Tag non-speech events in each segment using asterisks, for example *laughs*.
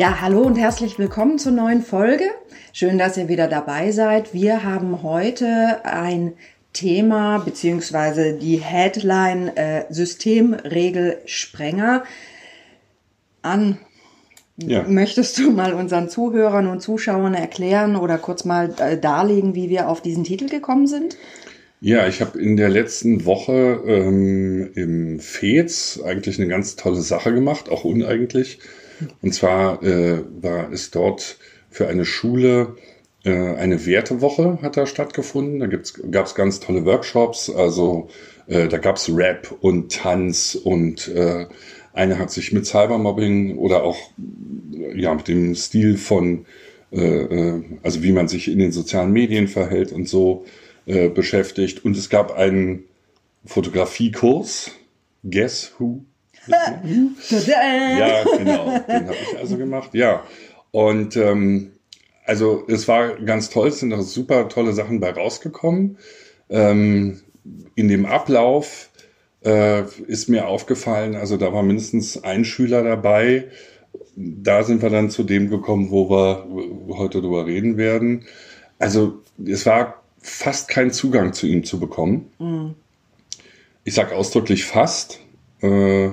Ja, hallo und herzlich willkommen zur neuen Folge. Schön, dass ihr wieder dabei seid. Wir haben heute ein Thema beziehungsweise die Headline äh, Systemregelsprenger an. Ja. Möchtest du mal unseren Zuhörern und Zuschauern erklären oder kurz mal äh, darlegen, wie wir auf diesen Titel gekommen sind? Ja, ich habe in der letzten Woche ähm, im FEZ eigentlich eine ganz tolle Sache gemacht, auch uneigentlich. Und zwar äh, war es dort für eine Schule äh, eine Wertewoche hat da stattgefunden. Da gab es ganz tolle Workshops. Also äh, da gab es Rap und Tanz und äh, eine hat sich mit Cybermobbing oder auch ja mit dem Stil von äh, äh, also wie man sich in den sozialen Medien verhält und so äh, beschäftigt. Und es gab einen Fotografiekurs. Guess Who? Ja, genau. Den habe ich also gemacht. Ja. Und ähm, also es war ganz toll, es sind auch super tolle Sachen bei rausgekommen. Ähm, in dem Ablauf äh, ist mir aufgefallen, also da war mindestens ein Schüler dabei. Da sind wir dann zu dem gekommen, wo wir heute drüber reden werden. Also es war fast kein Zugang zu ihm zu bekommen. Mhm. Ich sage ausdrücklich fast, äh,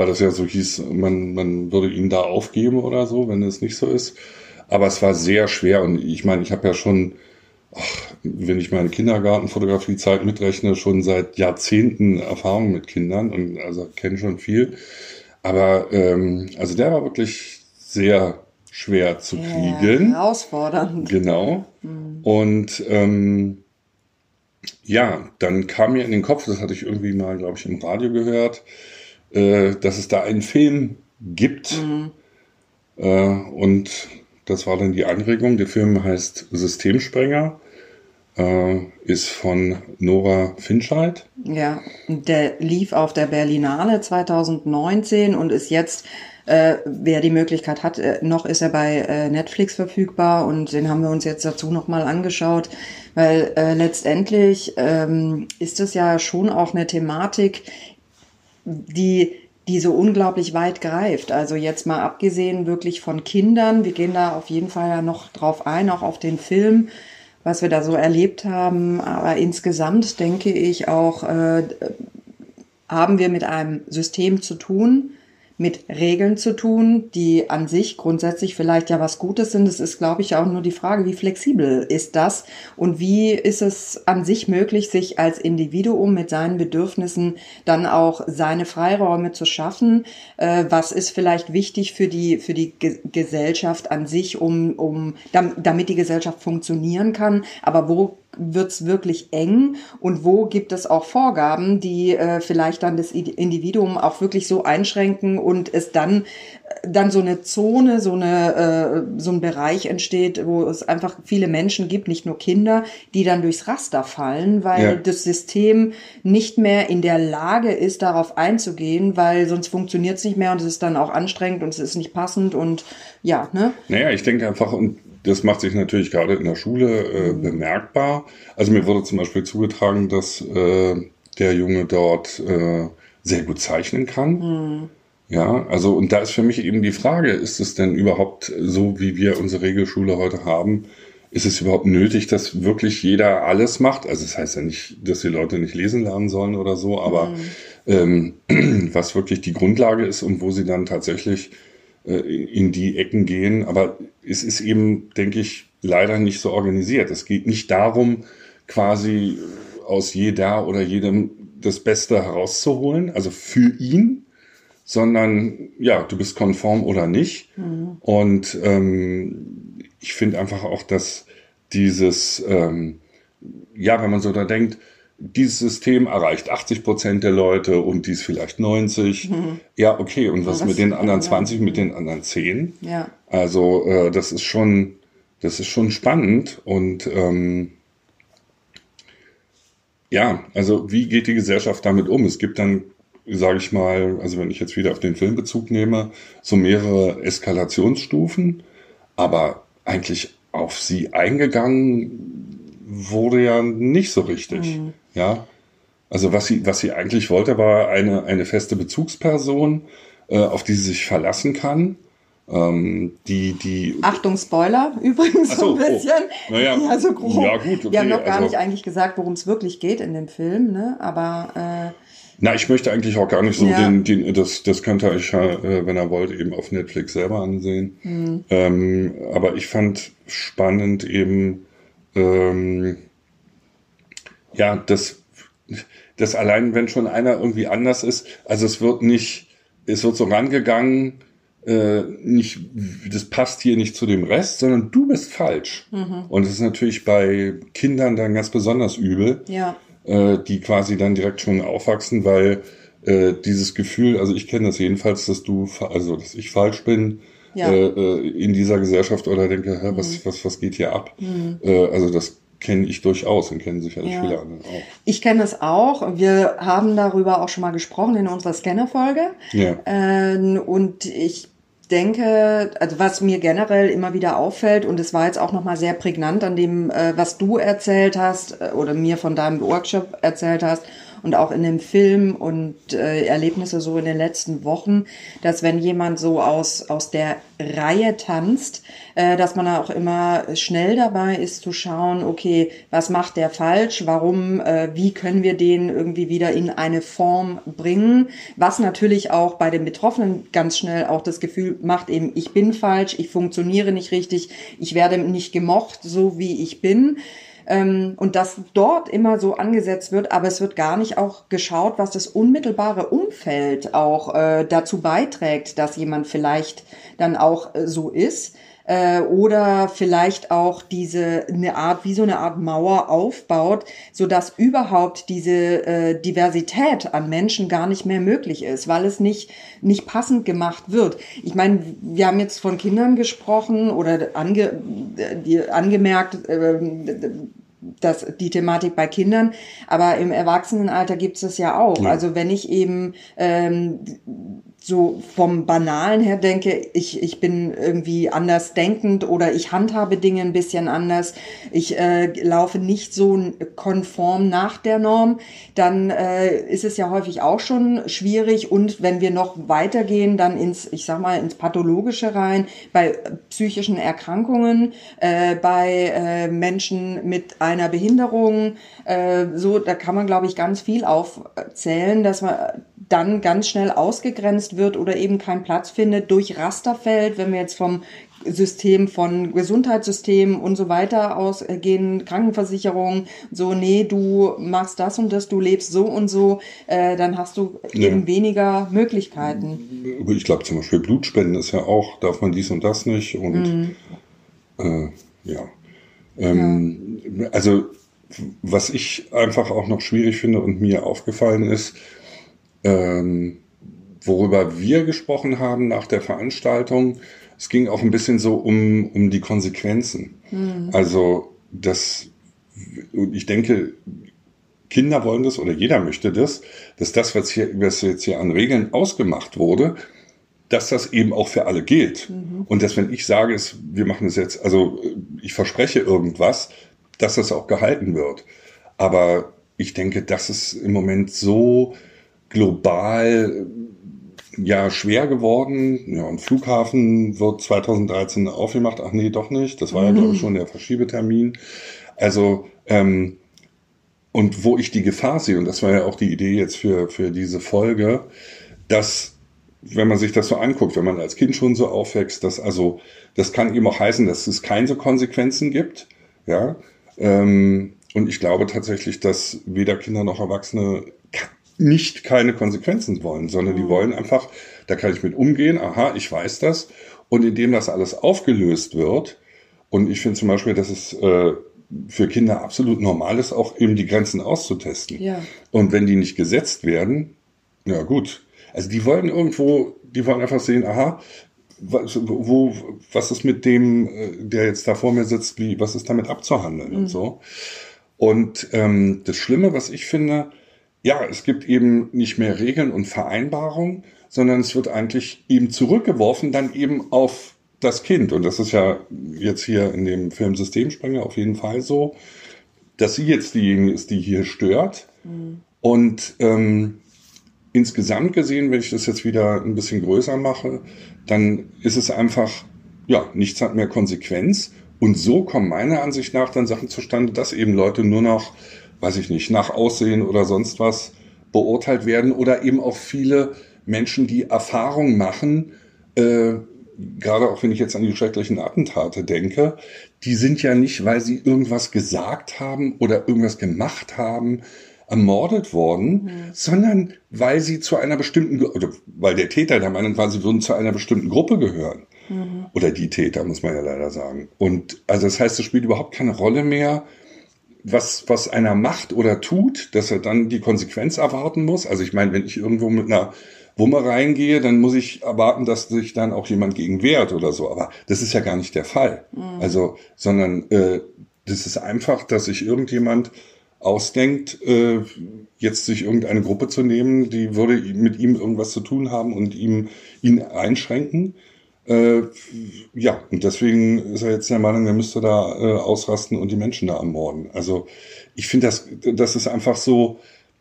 weil das ja so hieß, man, man würde ihn da aufgeben oder so, wenn es nicht so ist. Aber es war sehr schwer und ich meine, ich habe ja schon, ach, wenn ich meine Kindergartenfotografiezeit mitrechne, schon seit Jahrzehnten Erfahrung mit Kindern und also kenne schon viel. Aber ähm, also der war wirklich sehr schwer zu kriegen. Ja, herausfordernd. Genau. Mhm. Und ähm, ja, dann kam mir in den Kopf, das hatte ich irgendwie mal, glaube ich, im Radio gehört, äh, dass es da einen Film gibt. Mhm. Äh, und das war dann die Anregung. Der Film heißt Systemsprenger, äh, ist von Nora Finscheid. Ja, der lief auf der Berlinale 2019 und ist jetzt äh, wer die Möglichkeit hat, äh, noch ist er bei äh, Netflix verfügbar und den haben wir uns jetzt dazu nochmal angeschaut, weil äh, letztendlich ähm, ist es ja schon auch eine Thematik, die die so unglaublich weit greift. Also jetzt mal abgesehen wirklich von Kindern, wir gehen da auf jeden Fall ja noch drauf ein, auch auf den Film, was wir da so erlebt haben. Aber insgesamt denke ich auch, äh, haben wir mit einem System zu tun, mit Regeln zu tun, die an sich grundsätzlich vielleicht ja was Gutes sind. Es ist, glaube ich, auch nur die Frage, wie flexibel ist das und wie ist es an sich möglich, sich als Individuum mit seinen Bedürfnissen dann auch seine Freiräume zu schaffen. Äh, was ist vielleicht wichtig für die, für die Gesellschaft an sich, um, um, damit die Gesellschaft funktionieren kann. Aber wo wird's wirklich eng? Und wo gibt es auch Vorgaben, die äh, vielleicht dann das Individuum auch wirklich so einschränken und es dann dann so eine Zone, so eine äh, so ein Bereich entsteht, wo es einfach viele Menschen gibt, nicht nur Kinder, die dann durchs Raster fallen, weil ja. das System nicht mehr in der Lage ist, darauf einzugehen, weil sonst funktioniert es nicht mehr und es ist dann auch anstrengend und es ist nicht passend und ja, ne? Naja, ich denke einfach, und das macht sich natürlich gerade in der Schule äh, mhm. bemerkbar. Also mir wurde zum Beispiel zugetragen, dass äh, der Junge dort äh, sehr gut zeichnen kann. Mhm. Ja, also und da ist für mich eben die Frage, ist es denn überhaupt so, wie wir unsere Regelschule heute haben? Ist es überhaupt nötig, dass wirklich jeder alles macht? Also das heißt ja nicht, dass die Leute nicht lesen lernen sollen oder so, aber mhm. ähm, *clears throat* was wirklich die Grundlage ist und wo sie dann tatsächlich äh, in die Ecken gehen. Aber es ist eben, denke ich, leider nicht so organisiert. Es geht nicht darum, quasi aus jeder oder jedem das Beste herauszuholen, also für ihn, sondern ja, du bist konform oder nicht. Mhm. Und ähm, ich finde einfach auch, dass dieses, ähm, ja, wenn man so da denkt, dieses System erreicht 80 Prozent der Leute und dies vielleicht 90. Mhm. Ja, okay. Und was, was mit den anderen 20, mit den anderen 10? Ja. Also äh, das ist schon, das ist schon spannend und ähm, ja, also wie geht die Gesellschaft damit um? Es gibt dann, sage ich mal, also wenn ich jetzt wieder auf den Filmbezug nehme, so mehrere Eskalationsstufen, aber eigentlich auf sie eingegangen wurde ja nicht so richtig. Mhm. Ja. Also was sie, was sie eigentlich wollte, war eine, eine feste Bezugsperson, äh, auf die sie sich verlassen kann. Ähm, die, die. Achtung, Spoiler *laughs* übrigens so, ein oh. bisschen. Oh. Naja, ja, so grob. Ja, gut, okay, Wir haben noch gar also, nicht eigentlich gesagt, worum es wirklich geht in dem Film, ne? Aber äh, na, ich möchte eigentlich auch gar nicht so Ja. den, den, das, das könnt ihr euch, ja, äh, wenn ihr wollt, eben auf Netflix selber ansehen. Mhm. Ähm, aber ich fand spannend eben, ähm, ja, das, das allein, wenn schon einer irgendwie anders ist, also es wird nicht, es wird so rangegangen, äh, nicht, das passt hier nicht zu dem Rest, sondern du bist falsch. Mhm. Und es ist natürlich bei Kindern dann ganz besonders übel ja. Äh, die quasi dann direkt schon aufwachsen, weil äh, dieses Gefühl, also ich kenne das jedenfalls, dass du, also dass ich falsch bin Ja. Mhm. äh, äh, in dieser Gesellschaft oder denke, hä, was, was, was geht hier ab? Äh, also das kenne ich durchaus und kennen sicherlich Ja. viele andere auch. Ich kenne es auch. Wir haben darüber auch schon mal gesprochen in unserer Scanner-Folge. Ja. Ähm, und ich denke, also was mir generell immer wieder auffällt, und es war jetzt auch nochmal sehr prägnant an dem, äh, was du erzählt hast äh, oder mir von deinem Workshop erzählt hast und auch in dem Film und äh, Erlebnisse so in den letzten Wochen, dass wenn jemand so aus, aus der Reihe tanzt, äh, dass man auch immer schnell dabei ist zu schauen, okay, was macht der falsch, warum, äh, wie können wir den irgendwie wieder in eine Form bringen, was natürlich auch bei den Betroffenen ganz schnell auch das Gefühl macht, eben, ich bin falsch, ich funktioniere nicht richtig, ich werde nicht gemocht, so wie ich bin. Ähm, und dass dort immer so angesetzt wird, aber es wird gar nicht auch geschaut, was das unmittelbare Umfeld auch äh, dazu beiträgt, dass jemand vielleicht dann auch äh, so ist äh, oder vielleicht auch diese eine Art wie so eine Art Mauer aufbaut, so dass überhaupt diese äh, Diversität an Menschen gar nicht mehr möglich ist, weil es nicht nicht passend gemacht wird. Ich meine, wir haben jetzt von Kindern gesprochen oder ange, die, angemerkt, äh, das, die Thematik bei Kindern, aber im Erwachsenenalter gibt es ja auch. Ja. Also wenn ich eben ähm, so vom Banalen her denke, ich, ich bin irgendwie anders denkend oder ich handhabe Dinge ein bisschen anders, ich äh, laufe nicht so konform nach der Norm, dann äh, ist es ja häufig auch schon schwierig und wenn wir noch weitergehen, dann ins, ich sag mal, ins Pathologische rein, bei psychischen Erkrankungen, äh, bei äh, Menschen mit einer Behinderung, äh, so, da kann man, glaube ich, ganz viel aufzählen, dass man dann ganz schnell ausgegrenzt wird oder eben keinen Platz findet durch Rasterfeld, wenn wir jetzt vom System von Gesundheitssystem und so weiter ausgehen, Krankenversicherung, so, nee, du machst das und das, du lebst so und so, äh, dann hast du Ja. eben weniger Möglichkeiten. Ich glaube zum Beispiel Blutspenden ist ja auch, darf man dies und das nicht und äh, ja. Ähm, Also was ich einfach auch noch schwierig finde und mir aufgefallen ist, ähm, worüber wir gesprochen haben nach der Veranstaltung, es ging auch ein bisschen so um, um die Konsequenzen. Also das, und ich denke, Kinder wollen das oder jeder möchte das, dass das, was, hier, was jetzt hier an Regeln ausgemacht wurde, dass das eben auch für alle gilt. Und dass wenn ich sage, es, wir machen es jetzt, also ich verspreche irgendwas, dass das auch gehalten wird. Aber ich denke, das ist im Moment so global ja schwer geworden. Ja, und Flughafen wird 2013 aufgemacht. Ach nee, doch nicht. Das war ja, glaube ich, schon der Verschiebetermin. Also, ähm, und wo ich die Gefahr sehe, und das war ja auch die Idee jetzt für, für diese Folge, dass, wenn man sich das so anguckt, wenn man als Kind schon so aufwächst, dass also, das kann eben auch heißen, dass es keine so Konsequenzen gibt, ja, ähm, und ich glaube tatsächlich, dass weder Kinder noch Erwachsene nicht keine Konsequenzen wollen, sondern die wollen einfach, da kann ich mit umgehen, aha, ich weiß das. Und indem das alles aufgelöst wird, und ich finde zum Beispiel, dass es äh, für Kinder absolut normal ist, auch eben die Grenzen auszutesten. Ja. Und wenn die nicht gesetzt werden, ja gut. Also die wollen irgendwo, die wollen einfach sehen, aha, was, wo, was ist mit dem, äh, der jetzt da vor mir sitzt, wie, was ist damit abzuhandeln und so. Und ähm, das Schlimme, was ich finde, ja, es gibt eben nicht mehr Regeln und Vereinbarungen, sondern es wird eigentlich eben zurückgeworfen, dann eben auf das Kind. Und das ist ja jetzt hier in dem Film Systemsprenger auf jeden Fall so, dass sie jetzt diejenige ist, die hier stört. Und ähm, insgesamt gesehen, wenn ich das jetzt wieder ein bisschen größer mache, dann ist es einfach, ja, nichts hat mehr Konsequenz. Und so kommen meiner Ansicht nach dann Sachen zustande, dass eben Leute nur noch, weiß ich nicht, nach Aussehen oder sonst was beurteilt werden oder eben auch viele Menschen, die Erfahrung machen, äh, gerade auch wenn ich jetzt an die schrecklichen Attentate denke, die sind ja nicht, weil sie irgendwas gesagt haben oder irgendwas gemacht haben, ermordet worden, mhm. sondern weil sie zu einer bestimmten, oder weil der Täter der Meinung war, sie würden zu einer bestimmten Gruppe gehören. Mhm. Oder die Täter, muss man ja leider sagen. Und also das heißt, es spielt überhaupt keine Rolle mehr, was, was einer macht oder tut, dass er dann die Konsequenz erwarten muss. Also ich meine, wenn ich irgendwo mit einer Wumme reingehe, dann muss ich erwarten, dass sich dann auch jemand gegen wehrt oder so. Aber das ist ja gar nicht der Fall. Mhm. Also, sondern äh, das ist einfach, dass sich irgendjemand ausdenkt, äh, jetzt sich irgendeine Gruppe zu nehmen, die würde mit ihm irgendwas zu tun haben und ihm ihn einschränken. Äh, ja, und deswegen ist er jetzt der Meinung, er müsste da äh, ausrasten und die Menschen da ermorden. Also ich finde, das, das ist einfach so,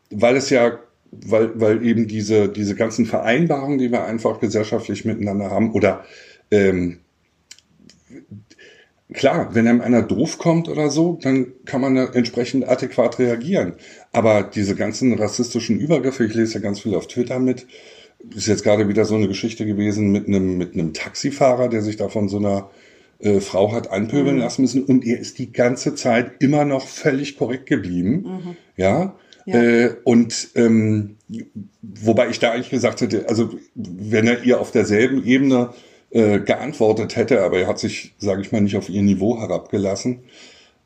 weil es ja weil, weil eben diese, diese ganzen Vereinbarungen, die wir einfach gesellschaftlich miteinander haben, oder ähm, klar, wenn einem einer doof kommt oder so, dann kann man da entsprechend adäquat reagieren. Aber diese ganzen rassistischen Übergriffe, ich lese ja ganz viel auf Twitter mit, ist jetzt gerade wieder so eine Geschichte gewesen mit einem, mit einem Taxifahrer, der sich da von so einer äh, Frau hat anpöbeln mhm. lassen müssen und er ist die ganze Zeit immer noch völlig korrekt geblieben. Mhm. Ja, äh, und ähm, wobei ich da eigentlich gesagt hätte, also wenn er ihr auf derselben Ebene äh, geantwortet hätte, aber er hat sich, sage ich mal, nicht auf ihr Niveau herabgelassen.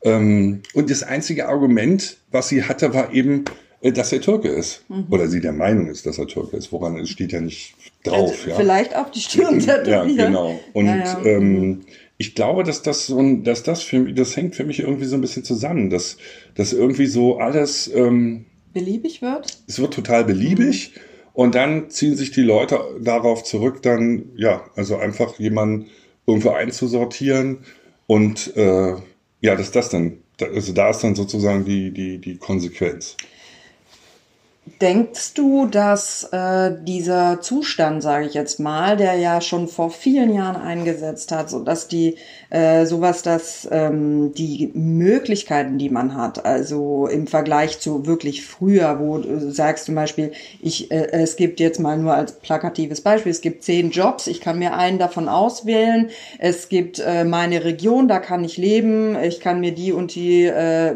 Ähm, und das einzige Argument, was sie hatte, war eben, dass er Türke ist. Mhm. Oder sie der Meinung ist, dass er Türke ist. Woran es steht ja nicht drauf. Also, ja. Vielleicht auf die Stirn tätowieren. Ja, genau. Und ja, ja. Ähm, ich glaube, dass das so ein, dass das für mich, das hängt für mich irgendwie so ein bisschen zusammen, dass, dass irgendwie so alles ähm, beliebig wird? Es wird total beliebig. Mhm. Und dann ziehen sich die Leute darauf zurück, dann, ja, also einfach jemanden irgendwo einzusortieren. Und äh, ja, dass das dann, also da ist dann sozusagen die, die, die Konsequenz. Denkst du, dass äh, dieser Zustand, sage ich jetzt mal, der ja schon vor vielen Jahren eingesetzt hat, so dass die äh, sowas, dass ähm, die Möglichkeiten, die man hat, also im Vergleich zu wirklich früher, wo du sagst zum Beispiel, ich, äh, es gibt jetzt mal nur als plakatives Beispiel, es gibt zehn Jobs, ich kann mir einen davon auswählen, es gibt äh, meine Region, da kann ich leben, ich kann mir die und die äh,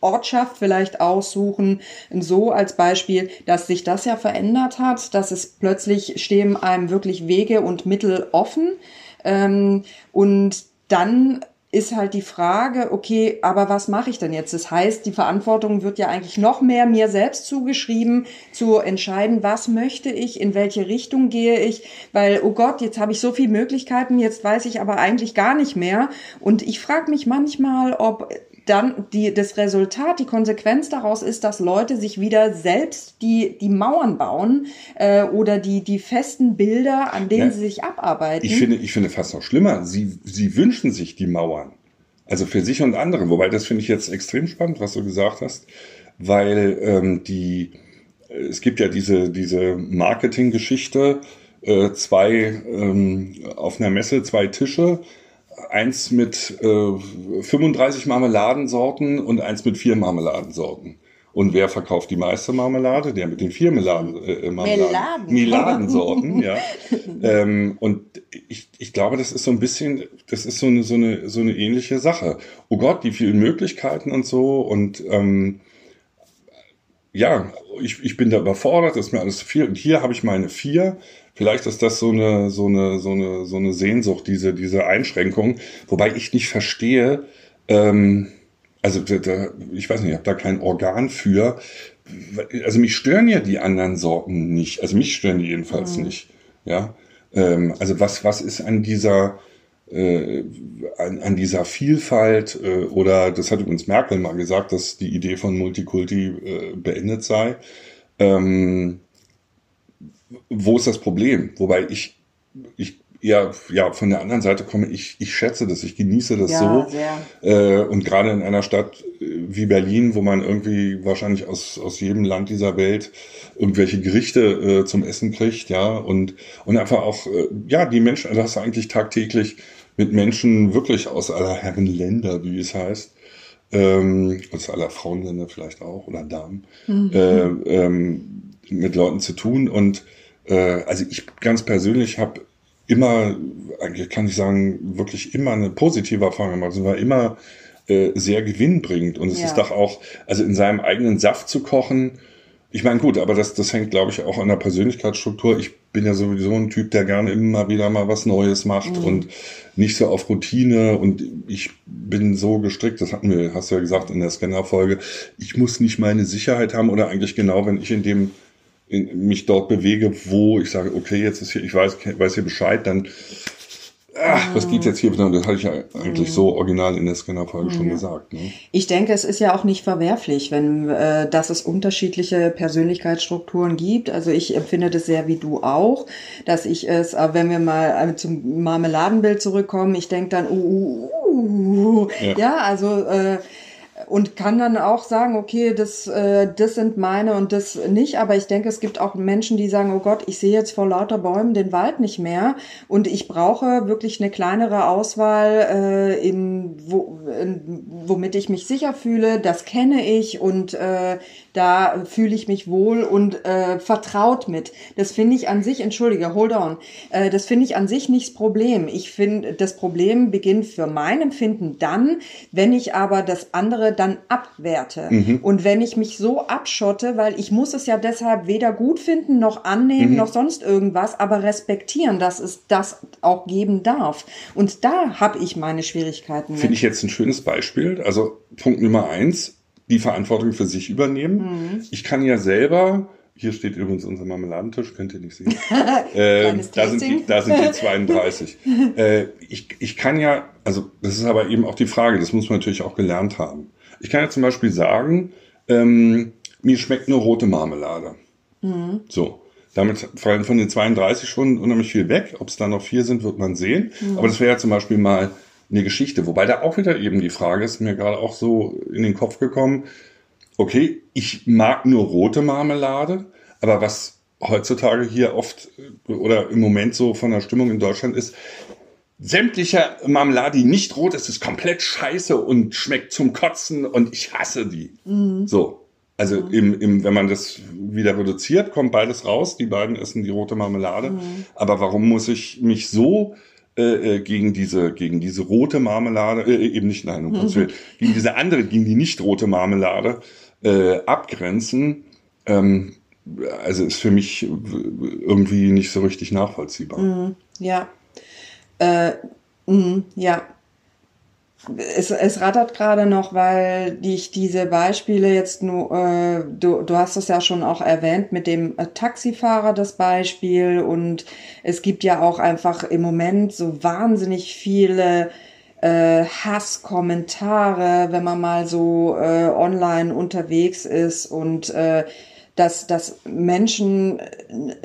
Ortschaft vielleicht aussuchen, so als Beispiel, dass sich das ja verändert hat, dass es plötzlich stehen einem wirklich Wege und Mittel offen. Ähm, und dann ist halt die Frage, okay, aber was mache ich denn jetzt? Das heißt, die Verantwortung wird ja eigentlich noch mehr mir selbst zugeschrieben, zu entscheiden, was möchte ich, in welche Richtung gehe ich, weil, oh Gott, jetzt habe ich so viele Möglichkeiten, jetzt weiß ich aber eigentlich gar nicht mehr. Und ich frage mich manchmal, ob dann die, das Resultat, die Konsequenz daraus ist, dass Leute sich wieder selbst die, die Mauern bauen äh, oder die, die festen Bilder, an denen ja, sie sich abarbeiten. Ich finde, ich finde fast noch schlimmer. Sie, sie wünschen sich die Mauern. Also für sich und andere. Wobei das finde ich jetzt extrem spannend, was du gesagt hast, weil ähm, die, es gibt ja diese, diese Marketinggeschichte, äh, zwei ähm, auf einer Messe zwei Tische eins mit äh, 35 Marmeladensorten und eins mit vier Marmeladensorten. Und wer verkauft die meiste Marmelade? Der mit den vier Meladen, äh, Marmeladen, Meladensorten, ja. *laughs* ähm, und ich, ich glaube, das ist so ein bisschen, das ist so eine, so eine, so eine ähnliche Sache. Oh Gott, die vielen Möglichkeiten und so und ähm, ja, ich, ich bin da überfordert, das ist mir alles zu viel. Und hier habe ich meine vier Vielleicht ist das so eine, so eine, so eine, so eine Sehnsucht, diese, diese Einschränkung, wobei ich nicht verstehe, ähm, also da, ich weiß nicht, ich habe da kein Organ für. Also mich stören ja die anderen Sorten nicht. Also mich stören die jedenfalls mhm. nicht. Ja. Ähm, also was, was ist an dieser äh, an, an dieser Vielfalt äh, oder das hat übrigens Merkel mal gesagt, dass die Idee von Multikulti äh, beendet sei. Ähm, wo ist das Problem? Wobei ich, ich ja, ja, von der anderen Seite komme, ich, ich schätze das, ich genieße das ja, so. Äh, und gerade in einer Stadt äh, wie Berlin, wo man irgendwie wahrscheinlich aus, aus jedem Land dieser Welt irgendwelche Gerichte äh, zum Essen kriegt, ja, und, und einfach auch, äh, ja, die Menschen, also hast du eigentlich tagtäglich mit Menschen wirklich aus aller Herren Länder, wie es heißt, ähm, aus aller Frauenländer vielleicht auch, oder Damen, mhm. äh, ähm, mit Leuten zu tun. Und äh, also ich ganz persönlich habe immer, eigentlich kann ich sagen, wirklich immer eine positive Erfahrung gemacht. Es war immer äh, sehr gewinnbringend. Und es ja. ist doch auch, also in seinem eigenen Saft zu kochen, ich meine, gut, aber das, das hängt, glaube ich, auch an der Persönlichkeitsstruktur. Ich bin ja sowieso ein Typ, der gerne immer wieder mal was Neues macht mhm. und nicht so auf Routine. Und ich bin so gestrickt, das hatten wir, hast du ja gesagt in der Scanner-Folge, ich muss nicht meine Sicherheit haben oder eigentlich genau, wenn ich in dem in, mich dort bewege, wo ich sage, okay, jetzt ist hier, ich weiß, weiß hier Bescheid, dann ach, was geht jetzt hier? Das hatte ich ja eigentlich so original in der Scanner-Folge schon gesagt. Ne? Ich denke, es ist ja auch nicht verwerflich, wenn, äh, dass es unterschiedliche Persönlichkeitsstrukturen gibt. Also ich empfinde das sehr wie du auch, dass ich es, äh, wenn wir mal äh, zum Marmeladenbild zurückkommen, ich denke dann, uh, uh, uh, ja. ja, also äh, und kann dann auch sagen, okay, das, äh, das sind meine und das nicht. Aber ich denke, es gibt auch Menschen, die sagen, oh Gott, ich sehe jetzt vor lauter Bäumen den Wald nicht mehr und ich brauche wirklich eine kleinere Auswahl, äh, in, wo, in, womit ich mich sicher fühle. Das kenne ich und äh, da fühle ich mich wohl und äh, vertraut mit. Das finde ich an sich, entschuldige, hold on, äh, das finde ich an sich nicht das Problem. Ich finde, das Problem beginnt für mein Empfinden dann, wenn ich aber das andere dann abwerte. Mhm. Und wenn ich mich so abschotte, weil ich muss es ja deshalb weder gut finden, noch annehmen, mhm. noch sonst irgendwas, aber respektieren, dass es das auch geben darf. Und da habe ich meine Schwierigkeiten. Finde ich jetzt ein schönes Beispiel. Also Punkt Nummer eins, die Verantwortung für sich übernehmen. Mhm. Ich kann ja selber, hier steht übrigens unser Marmeladentisch, könnt ihr nicht sehen. *laughs* äh, da, sind die, da sind die *laughs* 32. äh, ich, ich kann ja, also das ist aber eben auch die Frage, das muss man natürlich auch gelernt haben. Ich kann ja zum Beispiel sagen, ähm, mir schmeckt eine rote Marmelade. Mhm. So. Damit fallen von den 32 schon unheimlich viel weg. Ob es da noch vier sind, wird man sehen. Mhm. Aber das wäre ja zum Beispiel mal eine Geschichte. Wobei da auch wieder eben die Frage ist, mir gerade auch so in den Kopf gekommen, okay, ich mag nur rote Marmelade, aber was heutzutage hier oft oder im Moment so von der Stimmung in Deutschland ist, sämtliche Marmelade, die nicht rot ist, ist komplett scheiße und schmeckt zum Kotzen und ich hasse die. Mhm. So. Also mhm. im, im, wenn man das wieder reduziert, kommt beides raus. Die beiden essen die rote Marmelade. Mhm. Aber warum muss ich mich so äh, äh, gegen diese gegen diese rote Marmelade äh, eben nicht nein um mhm. gegen diese andere gegen die nicht rote Marmelade äh, abgrenzen ähm, also ist für mich irgendwie nicht so richtig nachvollziehbar mhm. ja äh, mh, ja es, es rattert gerade noch, weil ich diese Beispiele jetzt nur, äh, du, du hast es ja schon auch erwähnt mit dem äh, Taxifahrer das Beispiel. Und es gibt ja auch einfach im Moment so wahnsinnig viele äh, Hasskommentare, wenn man mal so äh, online unterwegs ist. Und äh, dass, dass Menschen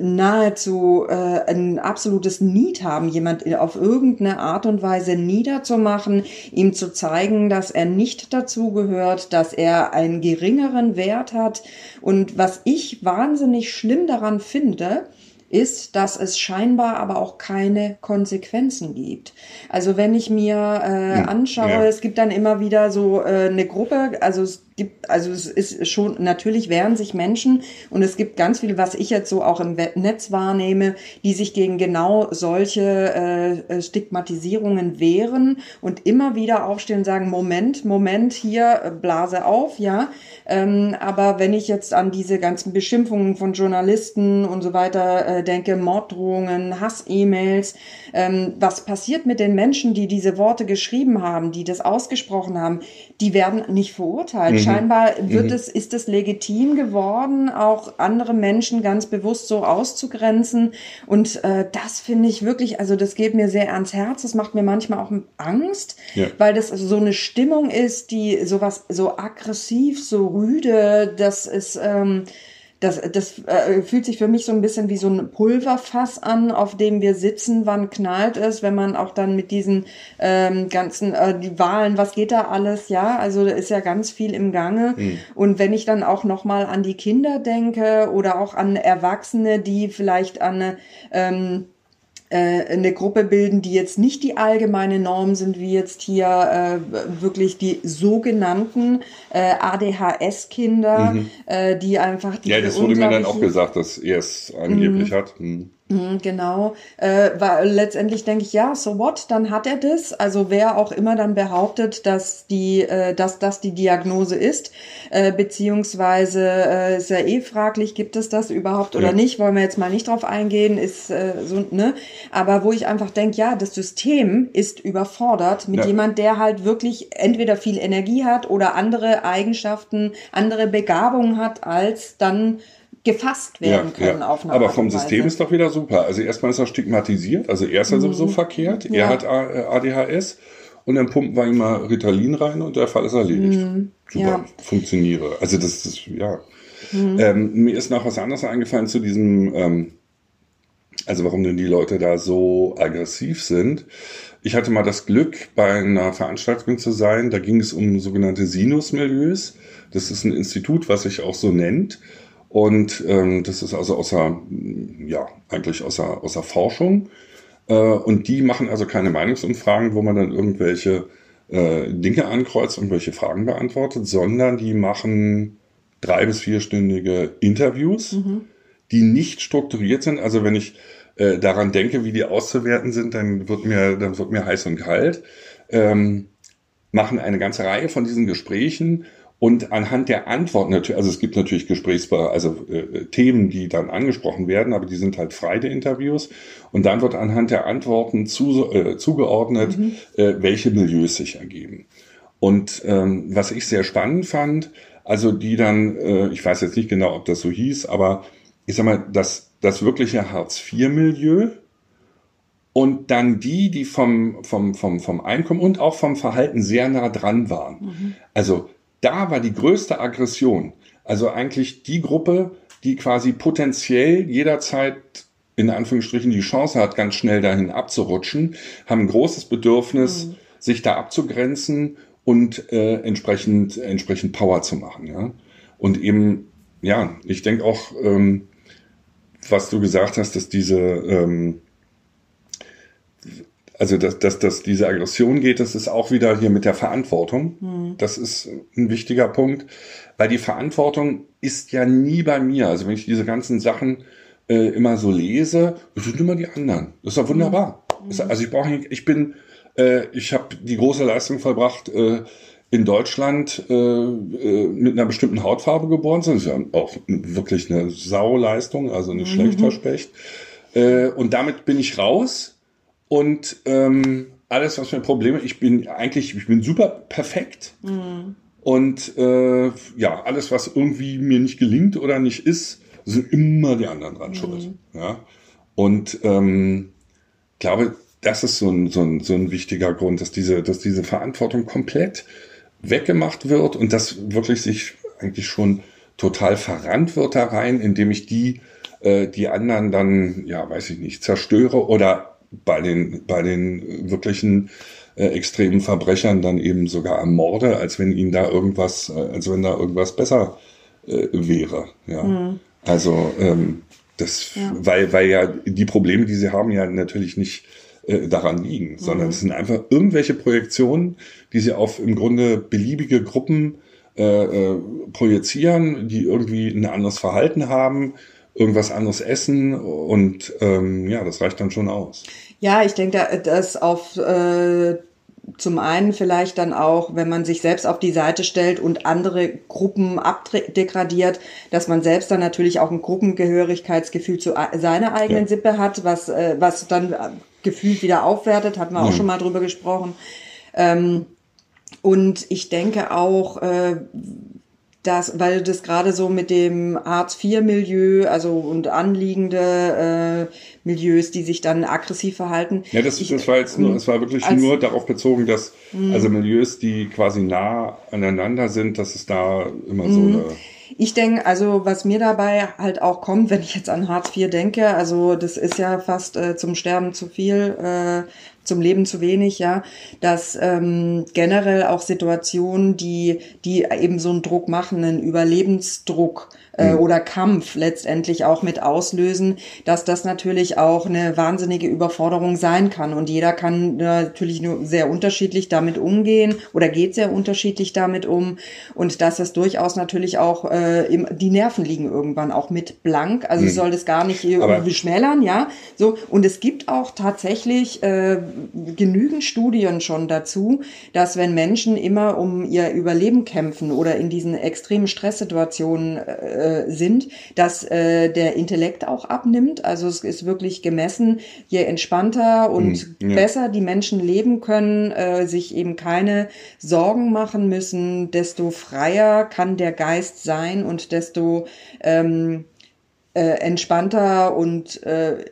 nahezu äh, ein absolutes Need haben, jemand auf irgendeine Art und Weise niederzumachen, ihm zu zeigen, dass er nicht dazugehört, dass er einen geringeren Wert hat. Und was ich wahnsinnig schlimm daran finde, ist, dass es scheinbar aber auch keine Konsequenzen gibt. Also wenn ich mir äh, hm, anschaue, ja. es gibt dann immer wieder so äh, eine Gruppe, also es gibt, also es ist schon, natürlich wehren sich Menschen und es gibt ganz viel, was ich jetzt so auch im Netz wahrnehme, die sich gegen genau solche äh, Stigmatisierungen wehren und immer wieder aufstehen und sagen, Moment, Moment, hier äh, Blase auf, ja. Ähm, aber wenn ich jetzt an diese ganzen Beschimpfungen von Journalisten und so weiter äh, denke, Morddrohungen, Hass-E-Mails, ähm, was passiert mit den Menschen, die diese Worte geschrieben haben, die das ausgesprochen haben, die werden nicht verurteilt. Mhm. Scheinbar wird mhm. es, ist es legitim geworden, auch andere Menschen ganz bewusst so auszugrenzen. Und äh, das finde ich wirklich, also das geht mir sehr ans Herz. Das macht mir manchmal auch Angst, ja. weil das so eine Stimmung ist, die sowas so aggressiv, so rüde, das ist, ähm, das, das äh, fühlt sich für mich so ein bisschen wie so ein Pulverfass an, auf dem wir sitzen. Wann knallt es, wenn man auch dann mit diesen ähm, ganzen äh, die Wahlen, was geht da alles? Ja, also da ist ja ganz viel im Gange. Mhm. Und wenn ich dann auch noch mal an die Kinder denke oder auch an Erwachsene, die vielleicht an ähm, äh, eine Gruppe bilden, die jetzt nicht die allgemeine Norm sind, wie jetzt hier äh, wirklich die sogenannten äh, ADHS-Kinder, mhm. äh, die einfach die Ja, das wurde mir dann auch gesagt, dass er es angeblich mhm. hat. Mhm. Mhm, genau, äh, weil letztendlich denke ich, ja, so what, dann hat er das. Also wer auch immer dann behauptet, dass die, äh, dass das die Diagnose ist, äh, beziehungsweise äh, ist ja eh fraglich, gibt es das überhaupt oder ja. nicht, wollen wir jetzt mal nicht drauf eingehen, ist äh, so, ne? Aber wo ich einfach denke, ja, das System ist überfordert mit ja. jemand, der halt wirklich entweder viel Energie hat oder andere Eigenschaften, andere Begabungen hat, als dann gefasst werden ja, können ja. auf eine Aber vom System ist doch wieder super. Also erstmal ist er stigmatisiert, also er ist ja sowieso mhm. verkehrt, er hat ADHS und dann pumpen wir ihm mal Ritalin rein und der Fall ist erledigt. Mhm. Super, ja. funktioniere. Also das ist, ja. Mhm. Ähm, mir ist noch was anderes eingefallen zu diesem, ähm, also warum denn die Leute da so aggressiv sind. Ich hatte mal das Glück, bei einer Veranstaltung zu sein, da ging es um sogenannte Sinusmilieus. Das ist ein Institut, was sich auch so nennt. Und ähm, das ist also außer, ja, eigentlich außer, außer Forschung. Äh, und die machen also keine Meinungsumfragen, wo man dann irgendwelche äh, Dinge ankreuzt, und welche Fragen beantwortet, sondern die machen drei- bis vierstündige Interviews, mhm. die nicht strukturiert sind. Also wenn ich äh, daran denke, wie die auszuwerten sind, dann wird mir, dann wird mir heiß und kalt. Ähm, machen eine ganze Reihe von diesen Gesprächen und anhand der Antworten natürlich, also es gibt natürlich Gesprächsbar, also äh, Themen, die dann angesprochen werden, aber die sind halt frei der Interviews. Und dann wird anhand der Antworten zu, äh, zugeordnet, mhm. äh, welche Milieus sich ergeben. Und ähm, was ich sehr spannend fand, also die dann, äh, ich weiß jetzt nicht genau, ob das so hieß, aber ich sag mal, das, das wirkliche Hartz-IV-Milieu und dann die, die vom, vom, vom, vom Einkommen und auch vom Verhalten sehr nah dran waren. Mhm. Also da war die größte Aggression. Also eigentlich die Gruppe, die quasi potenziell jederzeit in Anführungsstrichen die Chance hat, ganz schnell dahin abzurutschen, haben ein großes Bedürfnis, mhm. sich da abzugrenzen und äh, entsprechend entsprechend Power zu machen. Ja? Und eben, ja, ich denke auch, ähm, was du gesagt hast, dass diese ähm, also dass, dass, dass diese Aggression geht, das ist auch wieder hier mit der Verantwortung. Mhm. Das ist ein wichtiger Punkt, weil die Verantwortung ist ja nie bei mir. Also wenn ich diese ganzen Sachen äh, immer so lese, das sind immer die anderen. Das ist ja wunderbar. Mhm. Also ich brauche, ich bin, äh, ich habe die große Leistung vollbracht. Äh, in Deutschland äh, äh, mit einer bestimmten Hautfarbe geboren sind. Das ist ja auch wirklich eine Sauleistung, also nicht mhm. schlecht verspecht. Äh, und damit bin ich raus und ähm, alles, was mir Probleme, ich bin eigentlich, ich bin super perfekt. Mhm. Und äh, ja, alles, was irgendwie mir nicht gelingt oder nicht ist, sind immer die anderen dran mhm. schuld. Ja? Und ähm, glaube, das ist so ein, so, ein, so ein wichtiger Grund, dass diese, dass diese Verantwortung komplett weggemacht wird und das wirklich sich eigentlich schon total verrannt wird da rein, indem ich die, äh, die anderen dann, ja, weiß ich nicht, zerstöre oder bei den, bei den wirklichen äh, extremen Verbrechern dann eben sogar ermorde, als wenn ihnen da irgendwas, äh, als wenn da irgendwas besser äh, wäre. Ja. Mhm. Also ähm, das, ja. weil, weil ja die Probleme, die sie haben, ja natürlich nicht äh, daran liegen, mhm. sondern es sind einfach irgendwelche Projektionen, die sie auf im Grunde beliebige Gruppen äh, äh, projizieren, die irgendwie ein anderes Verhalten haben, irgendwas anderes essen und ähm, ja, das reicht dann schon aus. Ja, ich denke, dass auf äh, zum einen vielleicht dann auch, wenn man sich selbst auf die Seite stellt und andere Gruppen abdegradiert, dass man selbst dann natürlich auch ein Gruppengehörigkeitsgefühl zu seiner eigenen ja. Sippe hat, was, äh, was dann gefühlt wieder aufwertet, hatten wir mhm. auch schon mal drüber gesprochen. Ähm, und ich denke auch, äh, das, weil das gerade so mit dem Hartz-IV-Milieu, also und anliegende äh, Milieus, die sich dann aggressiv verhalten. Ja, das, ich, das war jetzt nur, es war wirklich als, nur darauf bezogen, dass mh. also Milieus, die quasi nah aneinander sind, dass es da immer so eine Ich denke, also was mir dabei halt auch kommt, wenn ich jetzt an Hartz IV denke, also das ist ja fast äh, zum Sterben zu viel, äh, zum Leben zu wenig, ja, dass ähm, generell auch Situationen, die, die eben so einen Druck machen, einen Überlebensdruck, äh, mhm. oder Kampf letztendlich auch mit auslösen, dass das natürlich auch eine wahnsinnige Überforderung sein kann. Und jeder kann natürlich nur sehr unterschiedlich damit umgehen oder geht sehr unterschiedlich damit um. Und dass das durchaus natürlich auch äh, im, die Nerven liegen irgendwann auch mit blank. Also mhm. soll das gar nicht irgendwie schmälern, ja. So. Und es gibt auch tatsächlich äh, genügend Studien schon dazu, dass wenn Menschen immer um ihr Überleben kämpfen oder in diesen extremen Stresssituationen äh, sind, dass äh, der Intellekt auch abnimmt. Also es ist wirklich gemessen, je entspannter und mhm, ja. besser die Menschen leben können, äh, sich eben keine Sorgen machen müssen, desto freier kann der Geist sein und desto ähm, äh, entspannter und äh,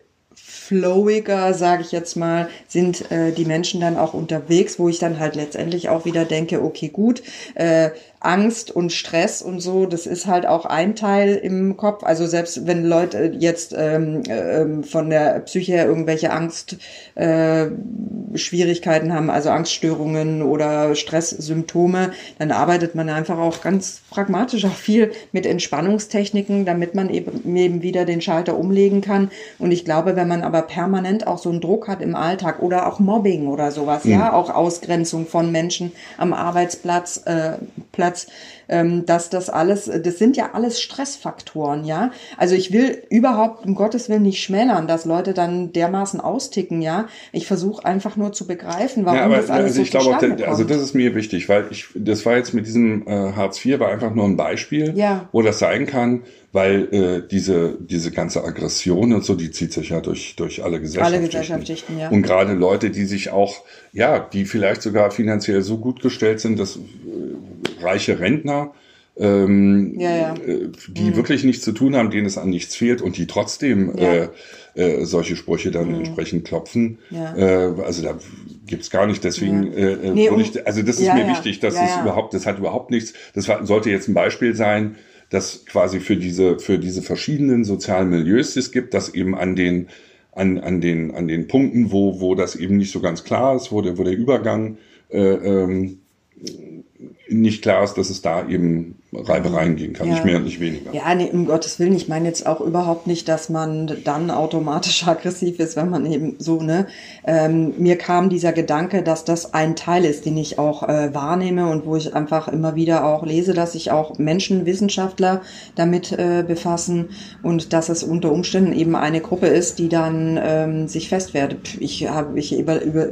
flowiger, sage ich jetzt mal, sind äh, die Menschen dann auch unterwegs, wo ich dann halt letztendlich auch wieder denke, okay, gut, äh, Angst und Stress und so, das ist halt auch ein Teil im Kopf. Also selbst wenn Leute jetzt ähm, äh, von der Psyche her irgendwelche Angstschwierigkeiten äh, haben, also Angststörungen oder Stresssymptome, dann arbeitet man einfach auch ganz pragmatisch auch viel mit Entspannungstechniken, damit man eben, eben wieder den Schalter umlegen kann. Und ich glaube, wenn man aber permanent auch so einen Druck hat im Alltag oder auch Mobbing oder sowas, mhm. ja, auch Ausgrenzung von Menschen am Arbeitsplatz, äh, Platz, Arbeitsplatz, ähm, dass das alles, das sind ja alles Stressfaktoren, ja. Also ich will überhaupt um Gottes Willen nicht schmälern, dass Leute dann dermaßen austicken, ja. Ich versuche einfach nur zu begreifen, warum ja, aber, das alles also ich so glaube auch, Also das ist mir wichtig, weil ich, das war jetzt mit diesem äh, Hartz IV war einfach nur ein Beispiel, ja. wo das sein kann, weil äh, diese diese ganze Aggression und so, die zieht sich ja durch durch alle Gesellschaften. Alle Gesellschaften, ja. Und gerade Leute, die sich auch, ja, die vielleicht sogar finanziell so gut gestellt sind, dass äh, reiche Rentner, ähm, ja, ja. Äh, die mhm. wirklich nichts zu tun haben, denen es an nichts fehlt und die trotzdem ja. äh, äh, solche Sprüche dann mhm. entsprechend klopfen. Äh, also da gibt's gar nicht. Deswegen äh, nee, um, ich, also das ist mir wichtig, dass es überhaupt, das hat überhaupt nichts. Das sollte jetzt ein Beispiel sein dass quasi für diese, für diese verschiedenen sozialen Milieus es gibt, dass eben an den, an, an den, an den Punkten, wo, wo das eben nicht so ganz klar ist, wo der, wo der Übergang äh, ähm, nicht klar ist, dass es da eben Reibereien gehen kann, ja. nicht mehr und nicht weniger. Ja, nee, um Gottes Willen, ich meine jetzt auch überhaupt nicht, dass man dann automatisch *laughs* aggressiv ist, wenn man eben so, ne, ähm, mir kam dieser Gedanke, dass das ein Teil ist, den ich auch äh, wahrnehme und wo ich einfach immer wieder auch lese, dass sich auch Menschen, Wissenschaftler damit äh, befassen und dass es unter Umständen eben eine Gruppe ist, die dann ähm, sich festwertet. Ich habe, ich über, über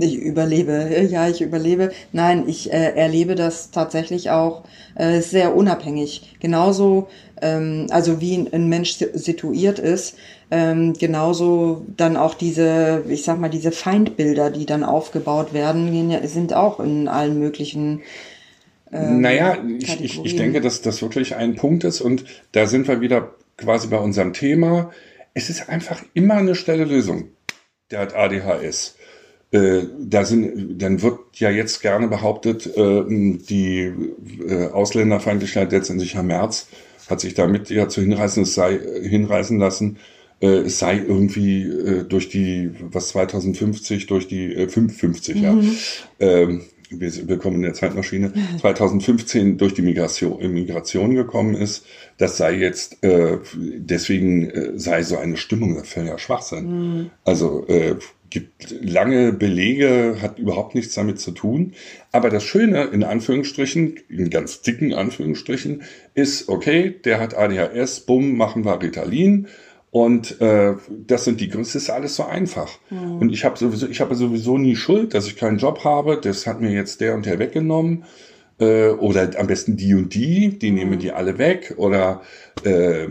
ich überlebe, *laughs* ja, ich überlebe. Nein, ich äh, erlebe das tatsächlich auch äh, sehr unabhängig. Genauso, ähm, also wie ein, Mensch situiert ist, ähm, genauso dann auch diese, ich sag mal, diese Feindbilder, die dann aufgebaut werden, sind auch in allen möglichen ähm, naja, ich, ich, ich denke, dass das wirklich ein Punkt ist und da sind wir wieder quasi bei unserem Thema. Es ist einfach immer eine schnelle Lösung. Der hat ADHS äh, da sind, dann wird ja jetzt gerne behauptet, äh, die äh, Ausländerfeindlichkeit letztendlich Herr Merz hat sich damit ja zu hinreißen, es sei hinreißen lassen, äh, es sei irgendwie äh, durch die, was 2050, durch die äh, 550, mhm. ja. Ähm, wir willkommen in der Zeitmaschine, *laughs* 2015 durch die Migration, Migration gekommen ist, das sei jetzt, äh, deswegen äh, sei so eine Stimmung, das fällt ja Schwachsinn. Mhm. Also äh, gibt lange Belege, hat überhaupt nichts damit zu tun. Aber das Schöne, in Anführungsstrichen, in ganz dicken Anführungsstrichen, ist, okay, der hat ADHS, bumm, machen wir Ritalin. Und äh, das sind die Gründe, das ist alles so einfach. Mhm. Und ich habe sowieso, ich habe sowieso nie Schuld, dass ich keinen Job habe. Das hat mir jetzt der und der weggenommen. Äh, oder am besten die und die, die mhm. nehmen die alle weg. Oder äh,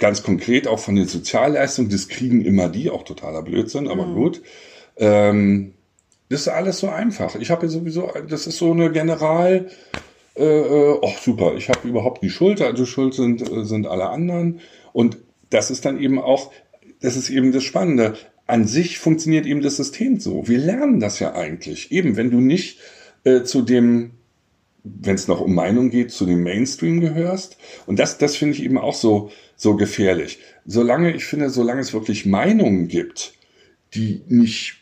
ganz konkret auch von den Sozialleistungen, das kriegen immer die, auch totaler Blödsinn, aber mhm. gut. Ähm, das ist alles so einfach. Ich habe sowieso, das ist so eine General, äh, ach super, ich habe überhaupt die Schuld, also schuld sind, äh, sind alle anderen. Und das ist dann eben auch, das ist eben das Spannende. An sich funktioniert eben das System so. Wir lernen das ja eigentlich. Eben, wenn du nicht äh, zu dem wenn es noch um Meinung geht, zu dem Mainstream gehörst. Und das, das finde ich eben auch so, so gefährlich. Solange, ich finde, solange es wirklich Meinungen gibt, die nicht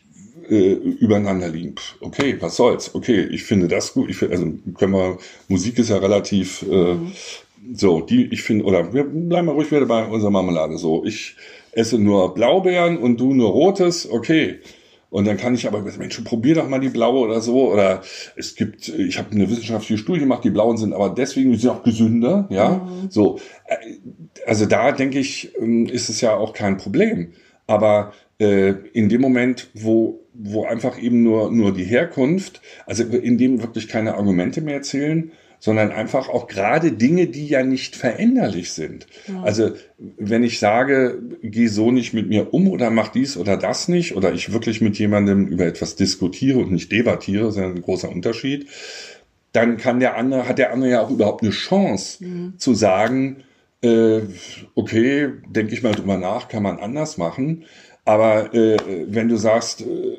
äh, übereinander liegen. Okay, was soll's? Okay, ich finde das gut. Ich finde, also können wir, Musik ist ja relativ äh, mhm. so, die, ich finde, oder wir bleiben mal ruhig wieder bei unserer Marmelade. So, ich esse nur Blaubeeren und du nur Rotes, okay. Und dann kann ich aber, Mensch, probier doch mal die blaue oder so. Oder es gibt, ich habe eine wissenschaftliche Studie gemacht, die blauen sind aber deswegen sind auch gesünder, ja. Mhm. So, äh, also da denke ich, ähm, ist es ja auch kein Problem. Aber äh, in dem Moment, wo wo einfach eben nur nur die Herkunft, also in dem wirklich keine Argumente mehr zählen, sondern einfach auch gerade Dinge, die ja nicht veränderlich sind. Ja. Also wenn ich sage, geh so nicht mit mir um oder mach dies oder das nicht, oder ich wirklich mit jemandem über etwas diskutiere und nicht debattiere, ist ja ein großer Unterschied, dann kann der andere, hat der andere ja auch überhaupt eine Chance mhm. zu sagen, äh, okay, denke ich mal drüber nach, kann man anders machen. Aber äh, wenn du sagst, äh,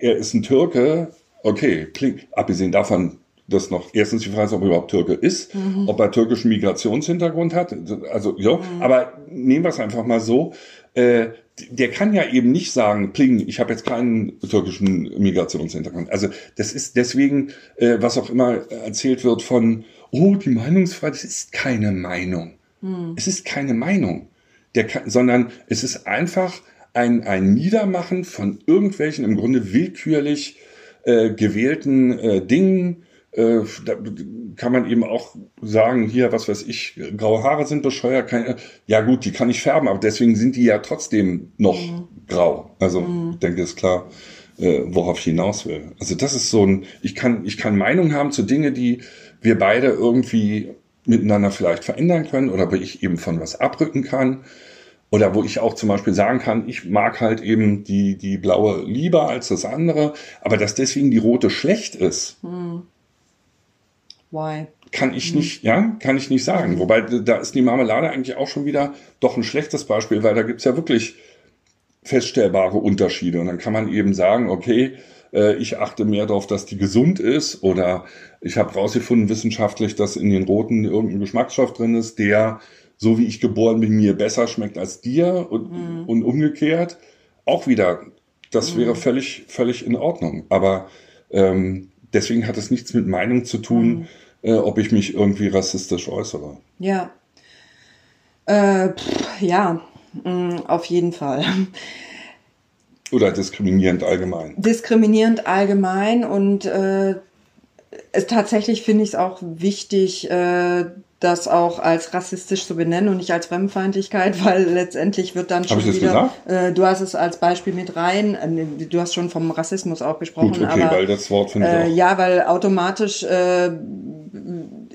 er ist ein Türke, okay, klingt, abgesehen davon, dass noch erstens die Frage ist, ob er überhaupt Türke ist, mhm. ob er türkischen Migrationshintergrund hat. Also ja, mhm. aber nehmen wir es einfach mal so. Äh, der kann ja eben nicht sagen, pling, ich habe jetzt keinen türkischen Migrationshintergrund. Also das ist deswegen, äh, was auch immer erzählt wird von, oh, die Meinungsfreiheit, das ist keine Meinung. Mhm. Es ist keine Meinung. Der kann, sondern es ist einfach ein, ein Niedermachen von irgendwelchen im Grunde willkürlich äh, gewählten äh, Dingen, äh, da kann man eben auch sagen, hier, was weiß ich, graue Haare sind bescheuert. Keine, ja gut, die kann ich färben, aber deswegen sind die ja trotzdem noch mhm. grau. Also mhm. ich denke, ist klar, äh, worauf ich hinaus will. Also das ist so ein, ich kann, ich kann Meinung haben zu Dinge, die wir beide irgendwie miteinander vielleicht verändern können oder wo ich eben von was abrücken kann. Oder wo ich auch zum Beispiel sagen kann, ich mag halt eben die, die blaue lieber als das andere, aber dass deswegen die rote schlecht ist, hm. Why? Kann ich mhm. nicht, ja, kann ich nicht sagen. Wobei, da ist die Marmelade eigentlich auch schon wieder doch ein schlechtes Beispiel, weil da gibt's ja wirklich feststellbare Unterschiede. Und dann kann man eben sagen, okay, äh, ich achte mehr darauf, dass die gesund ist oder ich habe rausgefunden wissenschaftlich, dass in den roten irgendein Geschmacksstoff drin ist, der, so wie ich geboren bin, mir besser schmeckt als dir und, mhm. und umgekehrt. Auch wieder, das mhm. wäre völlig, völlig in Ordnung. Aber ähm, deswegen hat es nichts mit Meinung zu tun, mhm äh, ob ich mich irgendwie rassistisch äußere. Ja. Äh, pff, ja, mh, mm, auf jeden Fall. Oder diskriminierend allgemein. Diskriminierend allgemein und äh, es, tatsächlich finde ich es auch wichtig, äh, das auch als rassistisch zu benennen und nicht als Fremdenfeindlichkeit, *laughs* weil letztendlich wird dann schon Hab ich wieder. Äh, du hast es als Beispiel mit rein. Äh, du hast schon vom Rassismus auch gesprochen. Gut, okay, aber, weil das Wort äh. Ja, weil automatisch äh,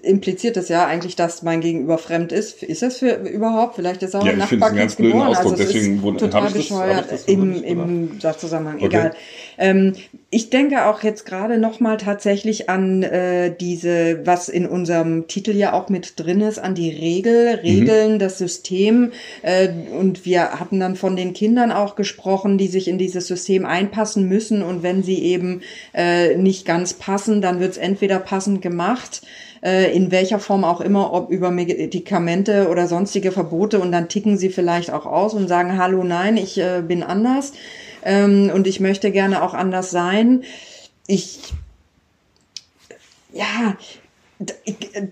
impliziert es ja eigentlich, dass mein Gegenüber fremd ist. Ist das für überhaupt? Vielleicht ist auch ja, ein Nachbar ganz blöden Ausdruck, also deswegen wurde, total bescheuert im, im Sachzusammenhang. Okay. Egal. Ähm, ich denke auch jetzt gerade nochmal tatsächlich an äh, diese, was in unserem Titel ja auch mit drin ist, an die Regel, Regeln, mhm. das System. Äh, und wir hatten dann von den Kindern auch gesprochen, die sich in dieses System einpassen müssen. Und wenn sie eben äh, nicht ganz passen, dann wird es entweder passend gemacht äh, in welcher Form auch immer, ob über Medikamente oder sonstige Verbote und dann ticken sie vielleicht auch aus und sagen, hallo, nein, ich äh, bin anders ähm, und ich möchte gerne auch anders sein. Ich, ja,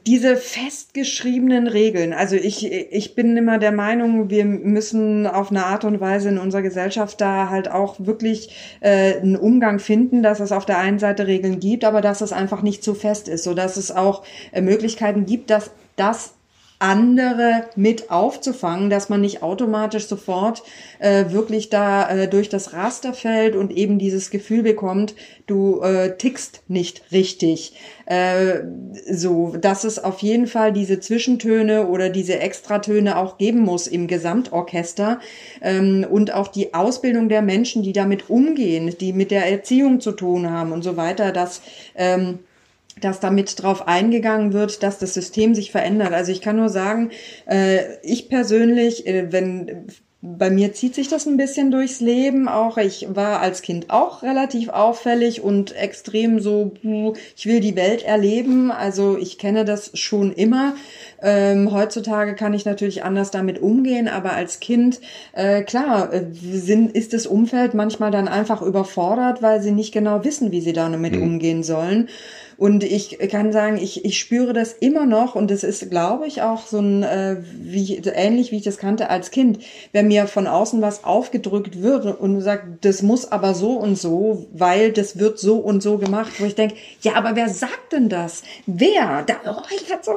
diese festgeschriebenen Regeln, also ich, ich bin immer der Meinung, wir müssen auf eine Art und Weise in unserer Gesellschaft da halt auch wirklich äh, einen Umgang finden, dass es auf der einen Seite Regeln gibt, aber dass es einfach nicht zu fest ist, so dass es auch äh, Möglichkeiten gibt, dass das andere mit aufzufangen, dass man nicht automatisch sofort äh, wirklich da äh, durch das Raster fällt und eben dieses Gefühl bekommt, du äh, tickst nicht richtig. Äh, so, dass es auf jeden Fall diese Zwischentöne oder diese Extratöne auch geben muss im Gesamtorchester ähm, und auch die Ausbildung der Menschen, die damit umgehen, die mit der Erziehung zu tun haben und so weiter, dass ähm, dass damit drauf eingegangen wird, dass das System sich verändert. Also ich kann nur sagen, äh, ich persönlich, äh, wenn bei mir zieht sich das ein bisschen durchs Leben. Auch ich war als Kind auch relativ auffällig und extrem so, ich will die Welt erleben. Also ich kenne das schon immer. Ähm, heutzutage kann ich natürlich anders damit umgehen, aber als Kind, äh, klar, äh, sind, ist das Umfeld manchmal dann einfach überfordert, weil sie nicht genau wissen, wie sie damit mhm. umgehen sollen. Und ich kann sagen, ich, ich spüre das immer noch und das ist, glaube ich, auch so ein, äh, wie, ähnlich wie ich das kannte als Kind. Wenn mir von außen was aufgedrückt wird und sagt, das muss aber so und so, weil das wird so und so gemacht, wo ich denke, ja, aber wer sagt denn das? Wer? Da, oh, ich hatte so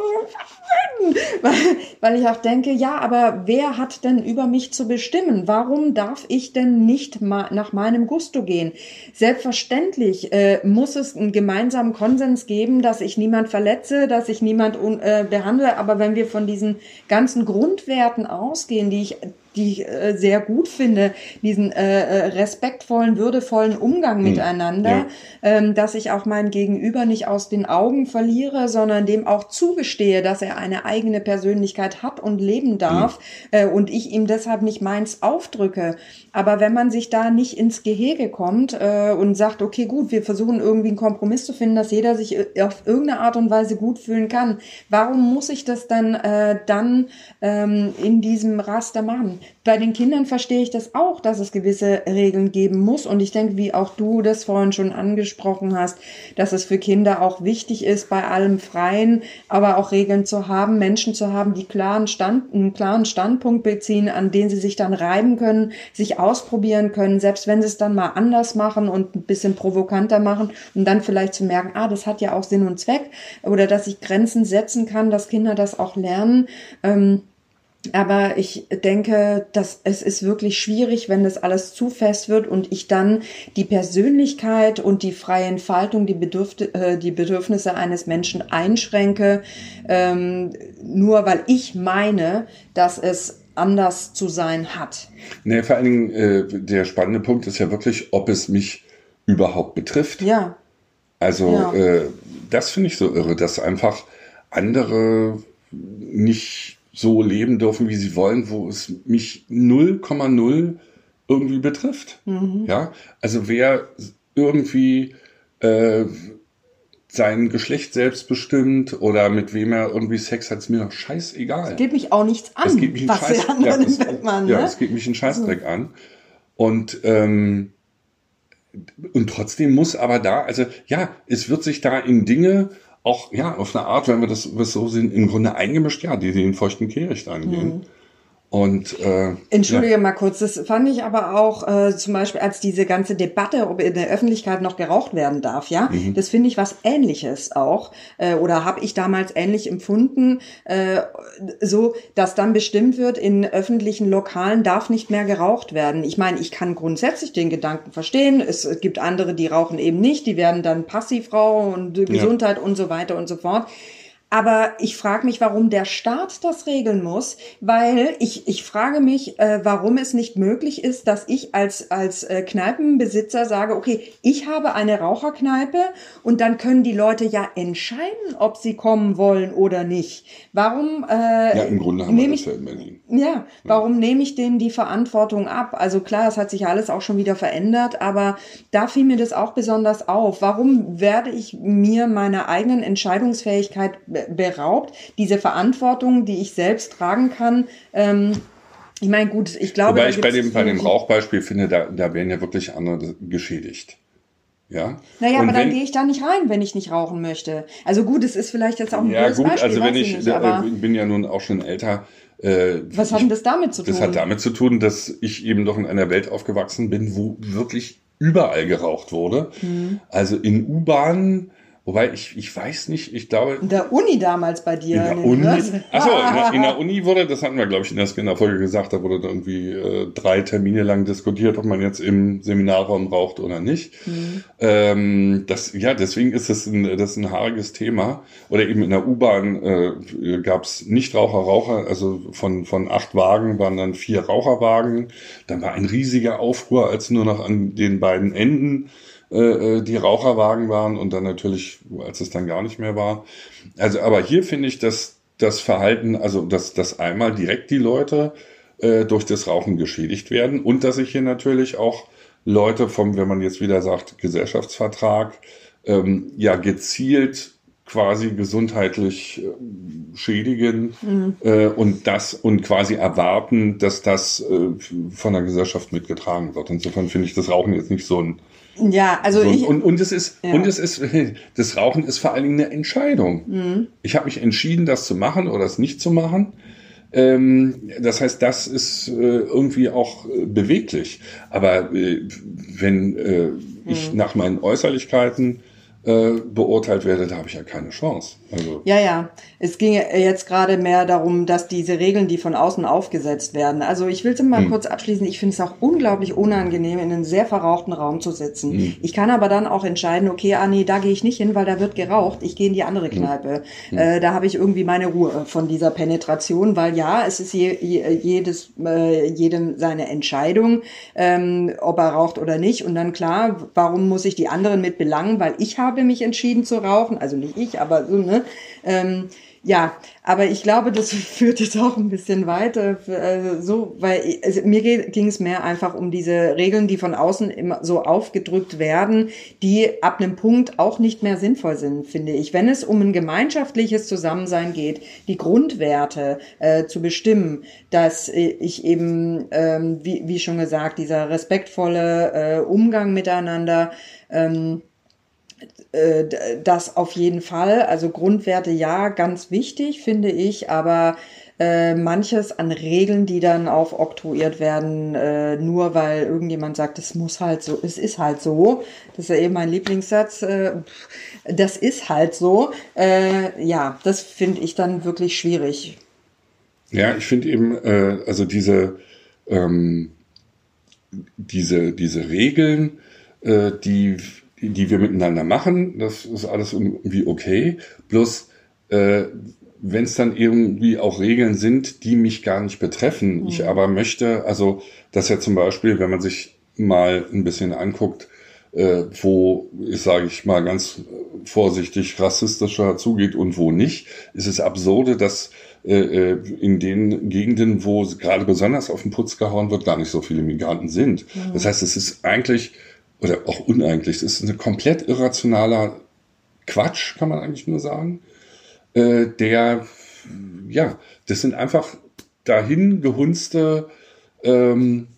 weil, weil ich auch denke, ja, aber wer hat denn über mich zu bestimmen? Warum darf ich denn nicht ma nach meinem Gusto gehen? Selbstverständlich äh, muss es einen gemeinsamen Konsens geben, dass ich niemand verletze, dass ich niemand äh, behandle. Aber wenn wir von diesen ganzen Grundwerten ausgehen, die ich die ich äh, sehr gut finde, diesen äh, äh respektvollen, würdevollen Umgang hm. miteinander, ja. ähm, dass ich auch mein Gegenüber nicht aus den Augen verliere, sondern dem auch zugestehe, dass er eine eigene Persönlichkeit hat und leben darf mhm. äh, und ich ihm deshalb nicht meins aufdrücke. Aber wenn man sich da nicht ins Gehege kommt äh, und sagt, okay, gut, wir versuchen irgendwie einen Kompromiss zu finden, dass jeder sich äh, auf irgendeine Art und Weise gut fühlen kann, warum muss ich das dann äh, dann ähm, in diesem Raster machen? Bei den Kindern verstehe ich das auch, dass es gewisse Regeln geben muss. Und ich denke, wie auch du das vorhin schon angesprochen hast, dass es für Kinder auch wichtig ist, bei allem Freien, aber auch Regeln zu haben, Menschen zu haben, die klaren Stand, einen klaren Standpunkt beziehen, an den sie sich dann reiben können, sich ausprobieren können, selbst wenn sie es dann mal anders machen und ein bisschen provokanter machen und dann vielleicht zu merken, ah, das hat ja auch Sinn und Zweck oder dass ich Grenzen setzen kann, dass Kinder das auch lernen. Ähm, aber ich denke, dass es ist wirklich schwierig, wenn das alles zu fest wird und ich dann die Persönlichkeit und die freie Entfaltung, die, Bedürf äh, die Bedürfnisse eines Menschen einschränke, ähm, nur weil ich meine, dass es anders zu sein hat. Nee, vor allen Dingen, äh, der spannende Punkt ist ja wirklich, ob es mich überhaupt betrifft. Ja. Also, ja. Äh, das finde ich so irre, dass einfach andere nicht so leben dürfen, wie sie wollen, wo es mich 0,0 irgendwie betrifft. Mhm. Ja, also wer irgendwie äh, sein Geschlecht selbst bestimmt oder mit wem er irgendwie Sex hat, ist mir doch scheißegal. Es geht mich auch nichts an. Es geht mich was Scheiß, ja, es, machen, ja, ne? es geht mich einen Scheißdreck also. an. Und ähm, und trotzdem muss aber da, also ja, es wird sich da in Dinge auch ja auf eine Art, wenn wir das, so sehen, im Grunde eingemischt, ja, die den feuchten Kehricht angehen. Mhm. Und äh, entschuldige ja. mal kurz, das fand ich aber auch äh, zum Beispiel als diese ganze Debatte, ob in der Öffentlichkeit noch geraucht werden darf, ja, mhm. das finde ich was Ähnliches auch äh, oder habe ich damals ähnlich empfunden, äh, so dass dann bestimmt wird, in öffentlichen Lokalen darf nicht mehr geraucht werden. Ich meine, ich kann grundsätzlich den Gedanken verstehen. Es, gibt andere, die rauchen eben nicht, die werden dann Passivraucher und Gesundheit ja. und so weiter und so fort. Aber ich frage mich, warum der Staat das regeln muss, weil ich, ich frage mich, äh, warum es nicht möglich ist, dass ich als, als äh, Kneipenbesitzer sage, okay, ich habe eine Raucherkneipe und dann können die Leute ja entscheiden, ob sie kommen wollen oder nicht. Warum äh, ja, im Grunde haben wir das ja in Berlin. Ja, warum ja. nehme ich denen die Verantwortung ab? Also klar, es hat sich alles auch schon wieder verändert, aber da fiel mir das auch besonders auf. Warum werde ich mir meiner eigenen Entscheidungsfähigkeit beraubt, diese Verantwortung, die ich selbst tragen kann. Ähm, ich meine, gut, ich glaube. Wobei ich bei dem, bei dem Rauchbeispiel finde, da, da werden ja wirklich andere geschädigt. Ja. Naja, und aber dann gehe ich da nicht rein, wenn ich nicht rauchen möchte. Also gut, es ist vielleicht jetzt auch ein Ja, gut, Beispiel, also wenn ich, nicht, äh, bin ja nun auch schon älter. Äh, Was hat denn das damit zu tun? Das hat damit zu tun, dass ich eben doch in einer Welt aufgewachsen bin, wo wirklich überall geraucht wurde. Mhm. Also in U-Bahnen, Wobei ich, ich weiß nicht, ich glaube. In der Uni damals bei dir. In der Uni. Achso, in der, in der *laughs* Uni wurde, das hatten wir, glaube ich, in der Skinner-Folge gesagt, da wurde irgendwie äh, drei Termine lang diskutiert, ob man jetzt im Seminarraum raucht oder nicht. Mhm. Ähm, das, ja, deswegen ist das ein, das ein haariges Thema. Oder eben in der U-Bahn äh, gab es Nichtraucher, Raucher, also von, von acht Wagen waren dann vier Raucherwagen. Dann war ein riesiger Aufruhr, als nur noch an den beiden Enden äh, äh, die Raucherwagen waren und dann natürlich, als es dann gar nicht mehr war. Also, aber hier finde ich, dass das Verhalten, also dass, dass einmal direkt die Leute äh, durch das Rauchen geschädigt werden und dass ich hier natürlich auch Leute vom, wenn man jetzt wieder sagt, Gesellschaftsvertrag, ähm, ja gezielt quasi gesundheitlich äh, schädigen mhm. äh, und das und quasi erwarten, dass das äh, von der Gesellschaft mitgetragen wird. Insofern finde ich das Rauchen jetzt nicht so ein ja, also so, ich und, und es ist ja. und es ist *laughs* das Rauchen ist vor allen Dingen eine Entscheidung. Mhm. Ich habe mich entschieden, das zu machen oder es nicht zu machen. Ähm, das heißt, das ist äh, irgendwie auch äh, beweglich. Aber äh, wenn äh, ich mhm. nach meinen Äußerlichkeiten beurteilt werde, da habe ich ja keine Chance. Also ja, ja. Es ging jetzt gerade mehr darum, dass diese Regeln, die von außen aufgesetzt werden. Also ich will es mal hm. kurz abschließen. Ich finde es auch unglaublich unangenehm, in einen sehr verrauchten Raum zu sitzen. Hm. Ich kann aber dann auch entscheiden, okay, ah nee, da gehe ich nicht hin, weil da wird geraucht. Ich gehe in die andere hm. Kneipe. Hm. Äh, da habe ich irgendwie meine Ruhe von dieser Penetration, weil ja, es ist je, jedes, äh, jedem seine Entscheidung, ähm, ob er raucht oder nicht. Und dann klar, warum muss ich die anderen mit belangen? Weil ich habe habe mich entschieden zu rauchen, also nicht ich, aber so, ne? Ähm, ja, aber ich glaube, das *laughs* führt jetzt auch ein bisschen weiter, äh, so, weil also mir ging es mehr einfach um diese Regeln, die von außen immer so aufgedrückt werden, die ab einem Punkt auch nicht mehr sinnvoll sind, finde ich. Wenn es um ein gemeinschaftliches Zusammensein geht, die Grundwerte äh, zu bestimmen, dass ich eben, ähm, wie, wie schon gesagt, dieser respektvolle äh, Umgang miteinander, ähm, äh, das auf jeden Fall. Also Grundwerte ja, ganz wichtig, finde ich, aber äh, manches an Regeln, die dann aufoktroyiert werden, äh, nur weil irgendjemand sagt, es muss halt so, es ist halt so. Das ist ja eben mein Lieblingssatz. Äh, das ist halt so. Äh, ja, das finde ich dann wirklich schwierig. Ja, ich finde eben, äh, also diese, ähm, diese, diese Regeln, äh, die die, die wir miteinander machen, das ist alles irgendwie okay. Bloß, äh, wenn es dann irgendwie auch Regeln sind, die mich gar nicht betreffen, mhm. ich aber möchte, also, dass ja zum Beispiel, wenn man sich mal ein bisschen anguckt, äh, wo, ich sage ich mal ganz vorsichtig, rassistischer zugeht und wo nicht, ist es absurde, dass äh, äh in den Gegenden, wo gerade besonders auf den Putz gehauen wird, gar nicht so viele Migranten sind. Mhm. Das heißt, es ist eigentlich oder auch uneigentlich. Es ist ein komplett irrationaler Quatsch, kann man eigentlich nur sagen. Äh, der, ja, das sind einfach dahin gehunzte, ähm,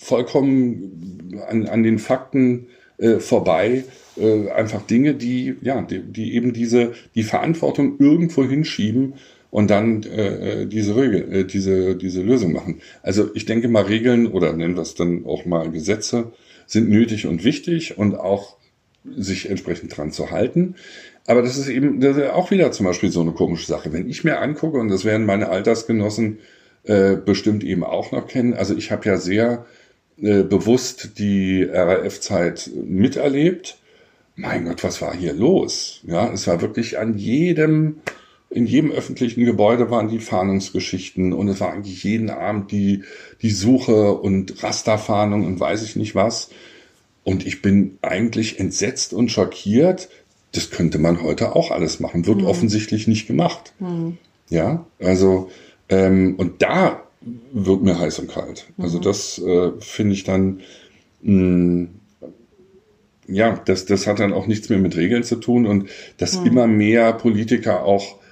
vollkommen an, an den Fakten äh, vorbei, äh, einfach Dinge, die, ja, die, die eben diese, die Verantwortung irgendwo hinschieben und dann äh, äh diese Regel, äh, diese, diese Lösung machen. Also ich denke mal Regeln oder nennen wir es dann auch mal Gesetze, sind nötig und wichtig und auch sich entsprechend dran zu halten. Aber das ist eben das ist auch wieder zum Beispiel so eine komische Sache. Wenn ich mir angucke, und das werden meine Altersgenossen äh, bestimmt eben auch noch kennen, also ich habe ja sehr äh, bewusst die RAF-Zeit miterlebt. Mein Gott, was war hier los? Ja, es war wirklich an jedem in jedem öffentlichen Gebäude waren die Fahndungsgeschichten und es war eigentlich jeden Abend die, die Suche und Rasterfahndung und weiß ich nicht was. Und ich bin eigentlich entsetzt und schockiert. Das könnte man heute auch alles machen, wird mhm. offensichtlich nicht gemacht. Mhm. Ja, also, ähm, und da wird mir heiß und kalt. Mhm. Also das äh, finde ich dann, mh, ja, das, das hat dann auch nichts mehr mit Regeln zu tun und dass mhm. immer mehr Politiker auch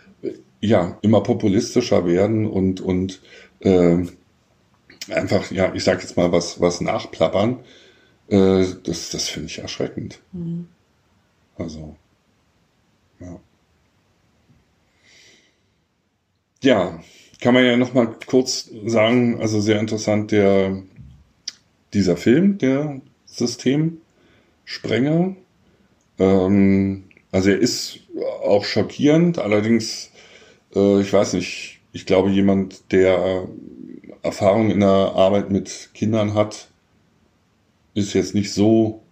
ja immer populistischer werden und und äh, einfach ja ich sag jetzt mal was was nachplappern äh, das das finde ich erschreckend. Mhm. also ja. Ja kann man ja noch mal kurz sagen also sehr interessant der dieser Film der Systemsprenger. Ähm, also er ist auch schockierend allerdings äh, ich weiß nicht, ich glaube, jemand, der Erfahrung in der Arbeit mit Kindern hat, ist jetzt nicht so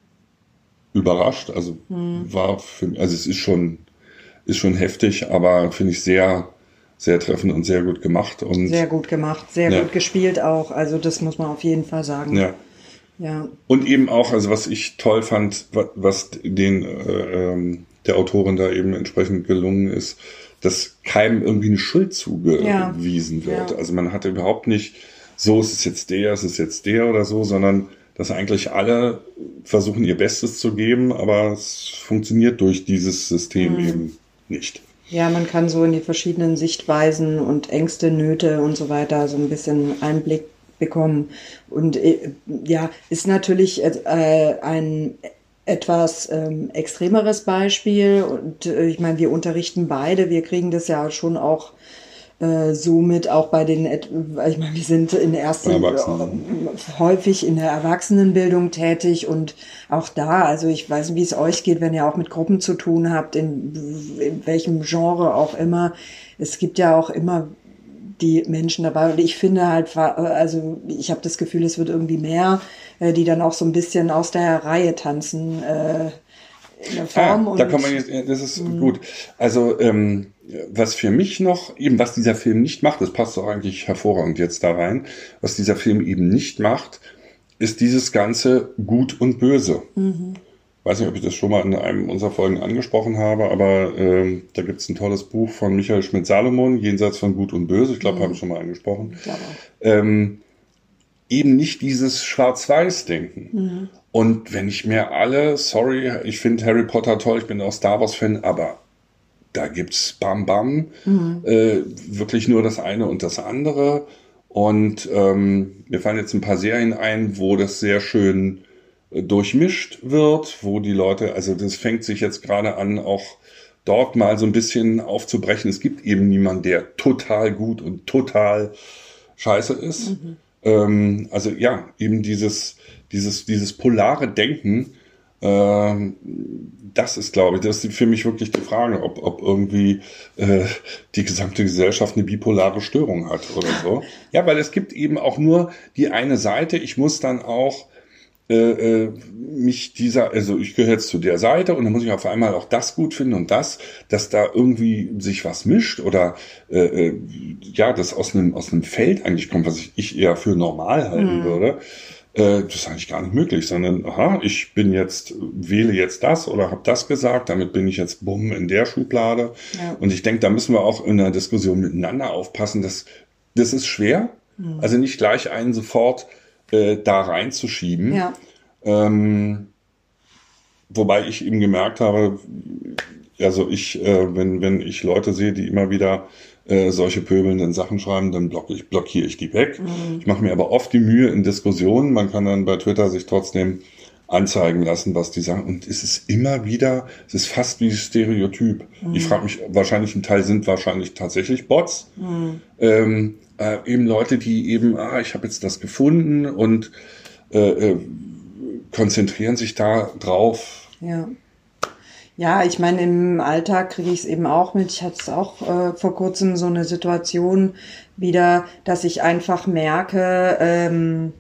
überrascht. Also hm. war für mich, also es ist schon, ist schon heftig, aber finde ich sehr, sehr treffend und sehr gut gemacht. Und sehr gut gemacht, sehr ja. gut gespielt auch. Also das muss man auf jeden Fall sagen. Ja. Ja. Und eben auch, also was ich toll fand, was den äh, ähm, der Autorin da eben entsprechend gelungen ist, dass keinem irgendwie eine Schuld zugewiesen ja. wird. Ja. Also man hatte überhaupt nicht so ist es jetzt der, ist es jetzt der oder so, sondern dass eigentlich alle versuchen ihr Bestes zu geben, aber es funktioniert durch dieses System mhm. eben nicht. Ja, man kann so in die verschiedenen Sichtweisen und Ängste, Nöte und so weiter so ein bisschen Einblick bekommen. Und äh, ja, ist natürlich äh, ein etwas ähm, extremeres Beispiel. Und äh, ich meine, wir unterrichten beide, wir kriegen das ja schon auch äh, somit auch bei den, ich meine, wir sind in der ersten, äh, häufig in der Erwachsenenbildung tätig und auch da, also ich weiß nicht, wie es euch geht, wenn ihr auch mit Gruppen zu tun habt, in, in welchem Genre auch immer. Es gibt ja auch immer die Menschen dabei und ich finde halt, also ich habe das Gefühl, es wird irgendwie mehr, äh, die dann auch so ein bisschen aus der Reihe tanzen. Äh, in der Form. Ah, da kann man jetzt, das ist mh. gut. Also ähm, was für mich noch, eben was dieser Film nicht macht, das passt doch eigentlich hervorragend jetzt da rein, was dieser Film eben nicht macht, ist dieses ganze Gut und Böse. Mhm. Weiß nicht, ob ich das schon mal in einem unserer Folgen angesprochen habe, aber ähm, da gibt es ein tolles Buch von Michael Schmidt-Salomon, Jenseits von Gut und Böse, ich glaube, mhm. habe ich schon mal angesprochen. Ähm, eben nicht dieses Schwarz-Weiß-Denken. Mhm. Und wenn ich mir alle, sorry, ich finde Harry Potter toll, ich bin auch Star Wars-Fan, aber da gibt's Bam Bam, mhm. äh, wirklich nur das eine und das andere. Und ähm, mir fallen jetzt ein paar Serien ein, wo das sehr schön äh, durchmischt wird, wo die Leute, also das fängt sich jetzt gerade an, auch dort mal so ein bisschen aufzubrechen. Es gibt eben niemanden, der total gut und total scheiße ist. Mhm. Ähm, also ja, eben dieses, dieses, dieses polare Denken, ähm, das ist, glaube ich, das ist für mich wirklich die Frage, ob, ob irgendwie äh, die gesamte Gesellschaft eine bipolare Störung hat oder so. Ja, weil es gibt eben auch nur die eine Seite. Ich muss dann auch äh, äh, mich dieser, also ich gehöre jetzt zu der Seite und dann muss ich auf einmal auch das gut finden und das, dass da irgendwie sich was mischt oder äh, äh, ja, das aus einem aus einem Feld eigentlich kommt, was ich, ich eher für normal halten mhm. würde. Äh, das ist eigentlich gar nicht möglich, sondern, aha, ich bin jetzt, wähle jetzt das oder habe das gesagt, damit bin ich jetzt bumm in der Schublade. Ja. Und ich denke, da müssen wir auch in der Diskussion miteinander aufpassen. dass das ist schwer. Mhm. Also nicht gleich einen sofort äh, da reinzuschieben. Ja. Ähm, wobei ich eben gemerkt habe, also ich, äh, wenn, wenn ich Leute sehe, die immer wieder äh, solche pöbelnden Sachen schreiben, dann block ich, blockiere ich die weg. Mhm. Ich mache mir aber oft die Mühe in Diskussionen. Man kann dann bei Twitter sich trotzdem anzeigen lassen, was die sagen. Und es ist immer wieder, es ist fast wie Stereotyp. Mhm. Ich frage mich, wahrscheinlich ein Teil sind wahrscheinlich tatsächlich Bots. Mhm. Ähm, äh, eben Leute, die eben, ah, ich habe jetzt das gefunden und äh, äh, konzentrieren sich da drauf. Ja. Ja, ich meine, im Alltag kriege ich es eben auch mit. Ich hatte es auch äh, vor kurzem so eine Situation wieder, dass ich einfach merke, ähm,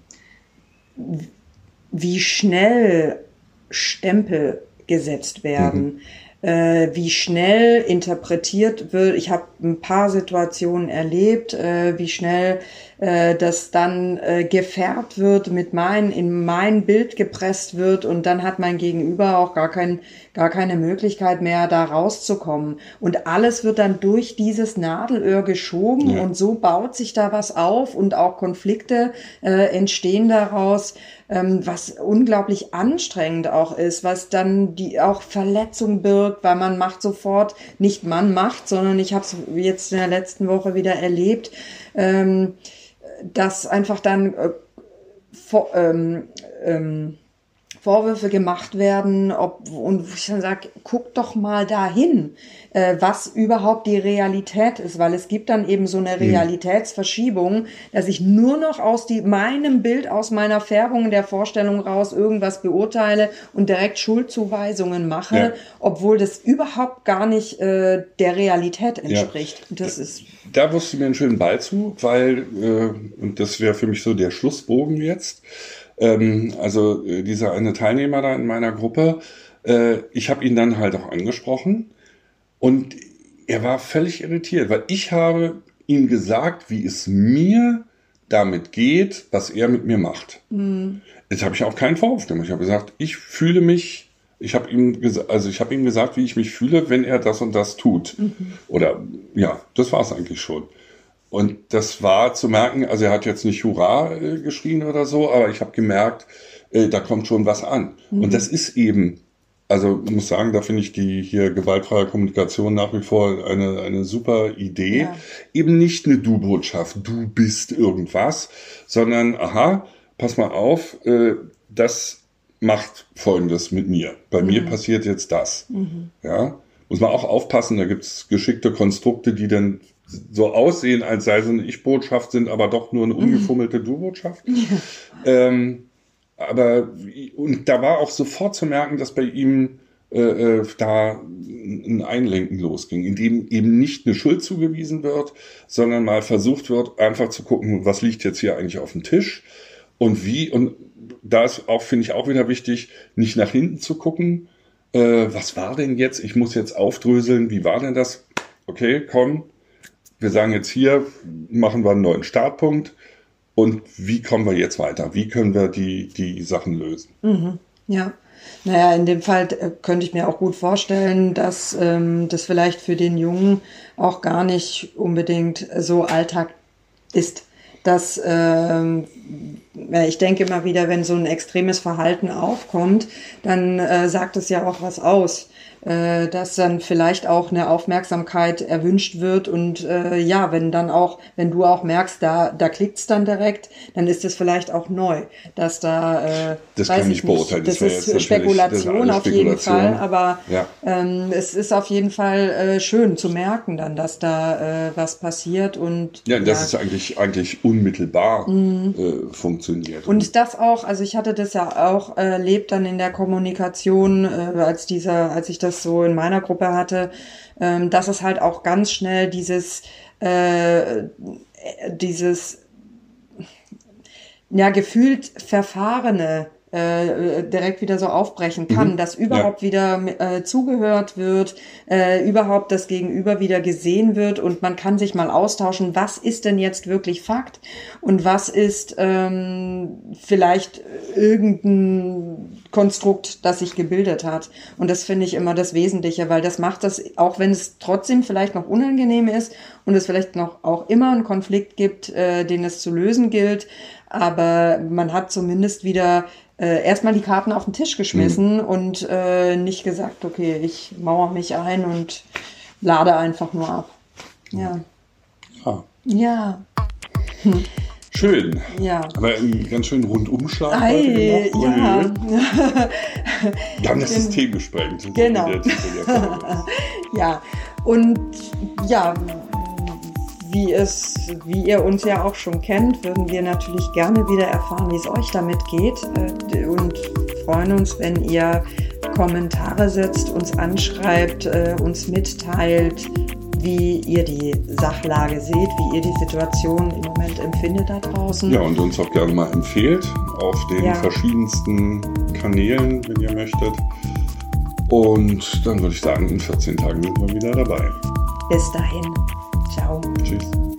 wie schnell Stempel gesetzt werden. Mhm äh, wie schnell interpretiert wird. Ich habe ein paar Situationen erlebt, äh, wie schnell äh, das dann äh, gefärbt wird, mit mein, in mein Bild gepresst wird und dann hat mein Gegenüber auch gar, kein, gar keine Möglichkeit mehr, da rauszukommen. Und alles wird dann durch dieses Nadelöhr geschoben ja. und so baut sich da was auf und auch Konflikte äh, entstehen daraus ähm, was unglaublich anstrengend auch ist, was dann die auch Verletzung birgt, weil man macht sofort, nicht man macht, sondern ich habe es jetzt in der letzten Woche wieder erlebt, ähm, dass einfach dann äh, vor, ähm, ähm, Vorwürfe gemacht werden, ob, und ich dann sage, guck doch mal dahin, äh, was überhaupt die Realität ist, weil es gibt dann eben so eine hm. Realitätsverschiebung, dass ich nur noch aus die, meinem Bild, aus meiner Färbung der Vorstellung raus irgendwas beurteile und direkt Schuldzuweisungen mache, ja. obwohl das überhaupt gar nicht äh, der Realität entspricht. Ja. Das ist da wirst du mir einen schönen Ball zu, weil, äh, und das wäre für mich so der Schlussbogen jetzt, ähm, also äh, dieser eine Teilnehmer da in meiner Gruppe, äh, ich habe ihn dann halt auch angesprochen und er war völlig irritiert, weil ich habe ihm gesagt, wie es mir damit geht, was er mit mir macht. Mhm. Jetzt habe ich auch keinen Vorwurf gemacht. Ich habe gesagt, ich fühle mich, ich habe ihm gesagt, also ich habe ihm gesagt, wie ich mich fühle, wenn er das und das tut. Mhm. Oder ja, das war es eigentlich schon. Und das war zu merken, also er hat jetzt nicht Hurra äh, geschrien oder so, aber ich habe gemerkt, äh, da kommt schon was an. Mhm. Und das ist eben, also ich muss sagen, da finde ich die hier gewaltfreie Kommunikation nach wie vor eine, eine super Idee. Ja. Eben nicht eine Du-Botschaft, du bist irgendwas, sondern, aha, pass mal auf, äh, das macht Folgendes mit mir. Bei mhm. mir passiert jetzt das. Mhm. Ja, muss man auch aufpassen, da gibt es geschickte Konstrukte, die dann so aussehen, als sei es eine Ich-Botschaft, sind aber doch nur eine mhm. umgefummelte Du-Botschaft. Ja. Ähm, aber und da war auch sofort zu merken, dass bei ihm äh, äh, da ein Einlenken losging, in dem eben nicht eine Schuld zugewiesen wird, sondern mal versucht wird, einfach zu gucken, was liegt jetzt hier eigentlich auf dem Tisch und wie. Und da ist auch, finde ich, auch wieder wichtig, nicht nach hinten zu gucken. Äh, was war denn jetzt? Ich muss jetzt aufdröseln. Wie war denn das? Okay, komm, wir sagen jetzt hier, machen wir einen neuen Startpunkt und wie kommen wir jetzt weiter? Wie können wir die, die Sachen lösen? Mhm. Ja. Naja, in dem Fall äh, könnte ich mir auch gut vorstellen, dass ähm, das vielleicht für den Jungen auch gar nicht unbedingt so Alltag ist. Dass ähm, ich denke immer wieder, wenn so ein extremes Verhalten aufkommt, dann äh, sagt es ja auch was aus äh, dass dann vielleicht auch eine Aufmerksamkeit erwünscht wird und äh, ja, wenn dann auch, wenn du auch merkst, da, da klickt's dann direkt, dann ist es vielleicht auch neu, dass da, äh, das kann ich beurteilen. Das, das ist Spekulation das auf jeden Fall, aber ja. ähm, es ist auf jeden Fall äh, schön zu merken dann, dass da äh, was passiert und ja, das ist eigentlich eigentlich unmittelbar mhm. äh, funktioniert und das auch, also ich hatte das ja auch erlebt dann in der Kommunikation, äh, als dieser, als ich das das so in meiner Gruppe hatte, ähm, dass es halt auch ganz schnell dieses, äh, dieses, ja, gefühlt verfahrene äh, direkt wieder so aufbrechen kann, mhm. dass überhaupt ja. wieder äh, zugehört wird, äh, überhaupt das Gegenüber wieder gesehen wird und man kann sich mal austauschen, was ist denn jetzt wirklich Fakt und was ist ähm, vielleicht irgendein Konstrukt, das sich gebildet hat. Und das finde ich immer das Wesentliche, weil das macht das, auch wenn es trotzdem vielleicht noch unangenehm ist und es vielleicht noch auch immer einen Konflikt gibt, äh, den es zu lösen gilt, aber man hat zumindest wieder äh, erstmal die Karten auf den Tisch geschmissen mhm. und äh, nicht gesagt, okay, ich mauere mich ein und lade einfach nur ab. Ja. Ja. Ja. Hm. Schön. Ja. Aber einen ganz schönen Rundumschlag. Ei, ja. Wir *laughs* haben das System gesprengt. Genau. *laughs* ja. Und ja, wie, es, wie ihr uns ja auch schon kennt, würden wir natürlich gerne wieder erfahren, wie es euch damit geht äh, und freuen uns, wenn ihr Kommentare setzt, uns anschreibt, äh, uns mitteilt, wie ihr die Sachlage seht, wie ihr die Situation im Moment empfindet da draußen. Ja, und uns auch gerne mal empfehlt auf den ja. verschiedensten Kanälen, wenn ihr möchtet. Und dann würde ich sagen, in 14 Tagen sind wir wieder dabei. Bis dahin. Ciao. Tschüss.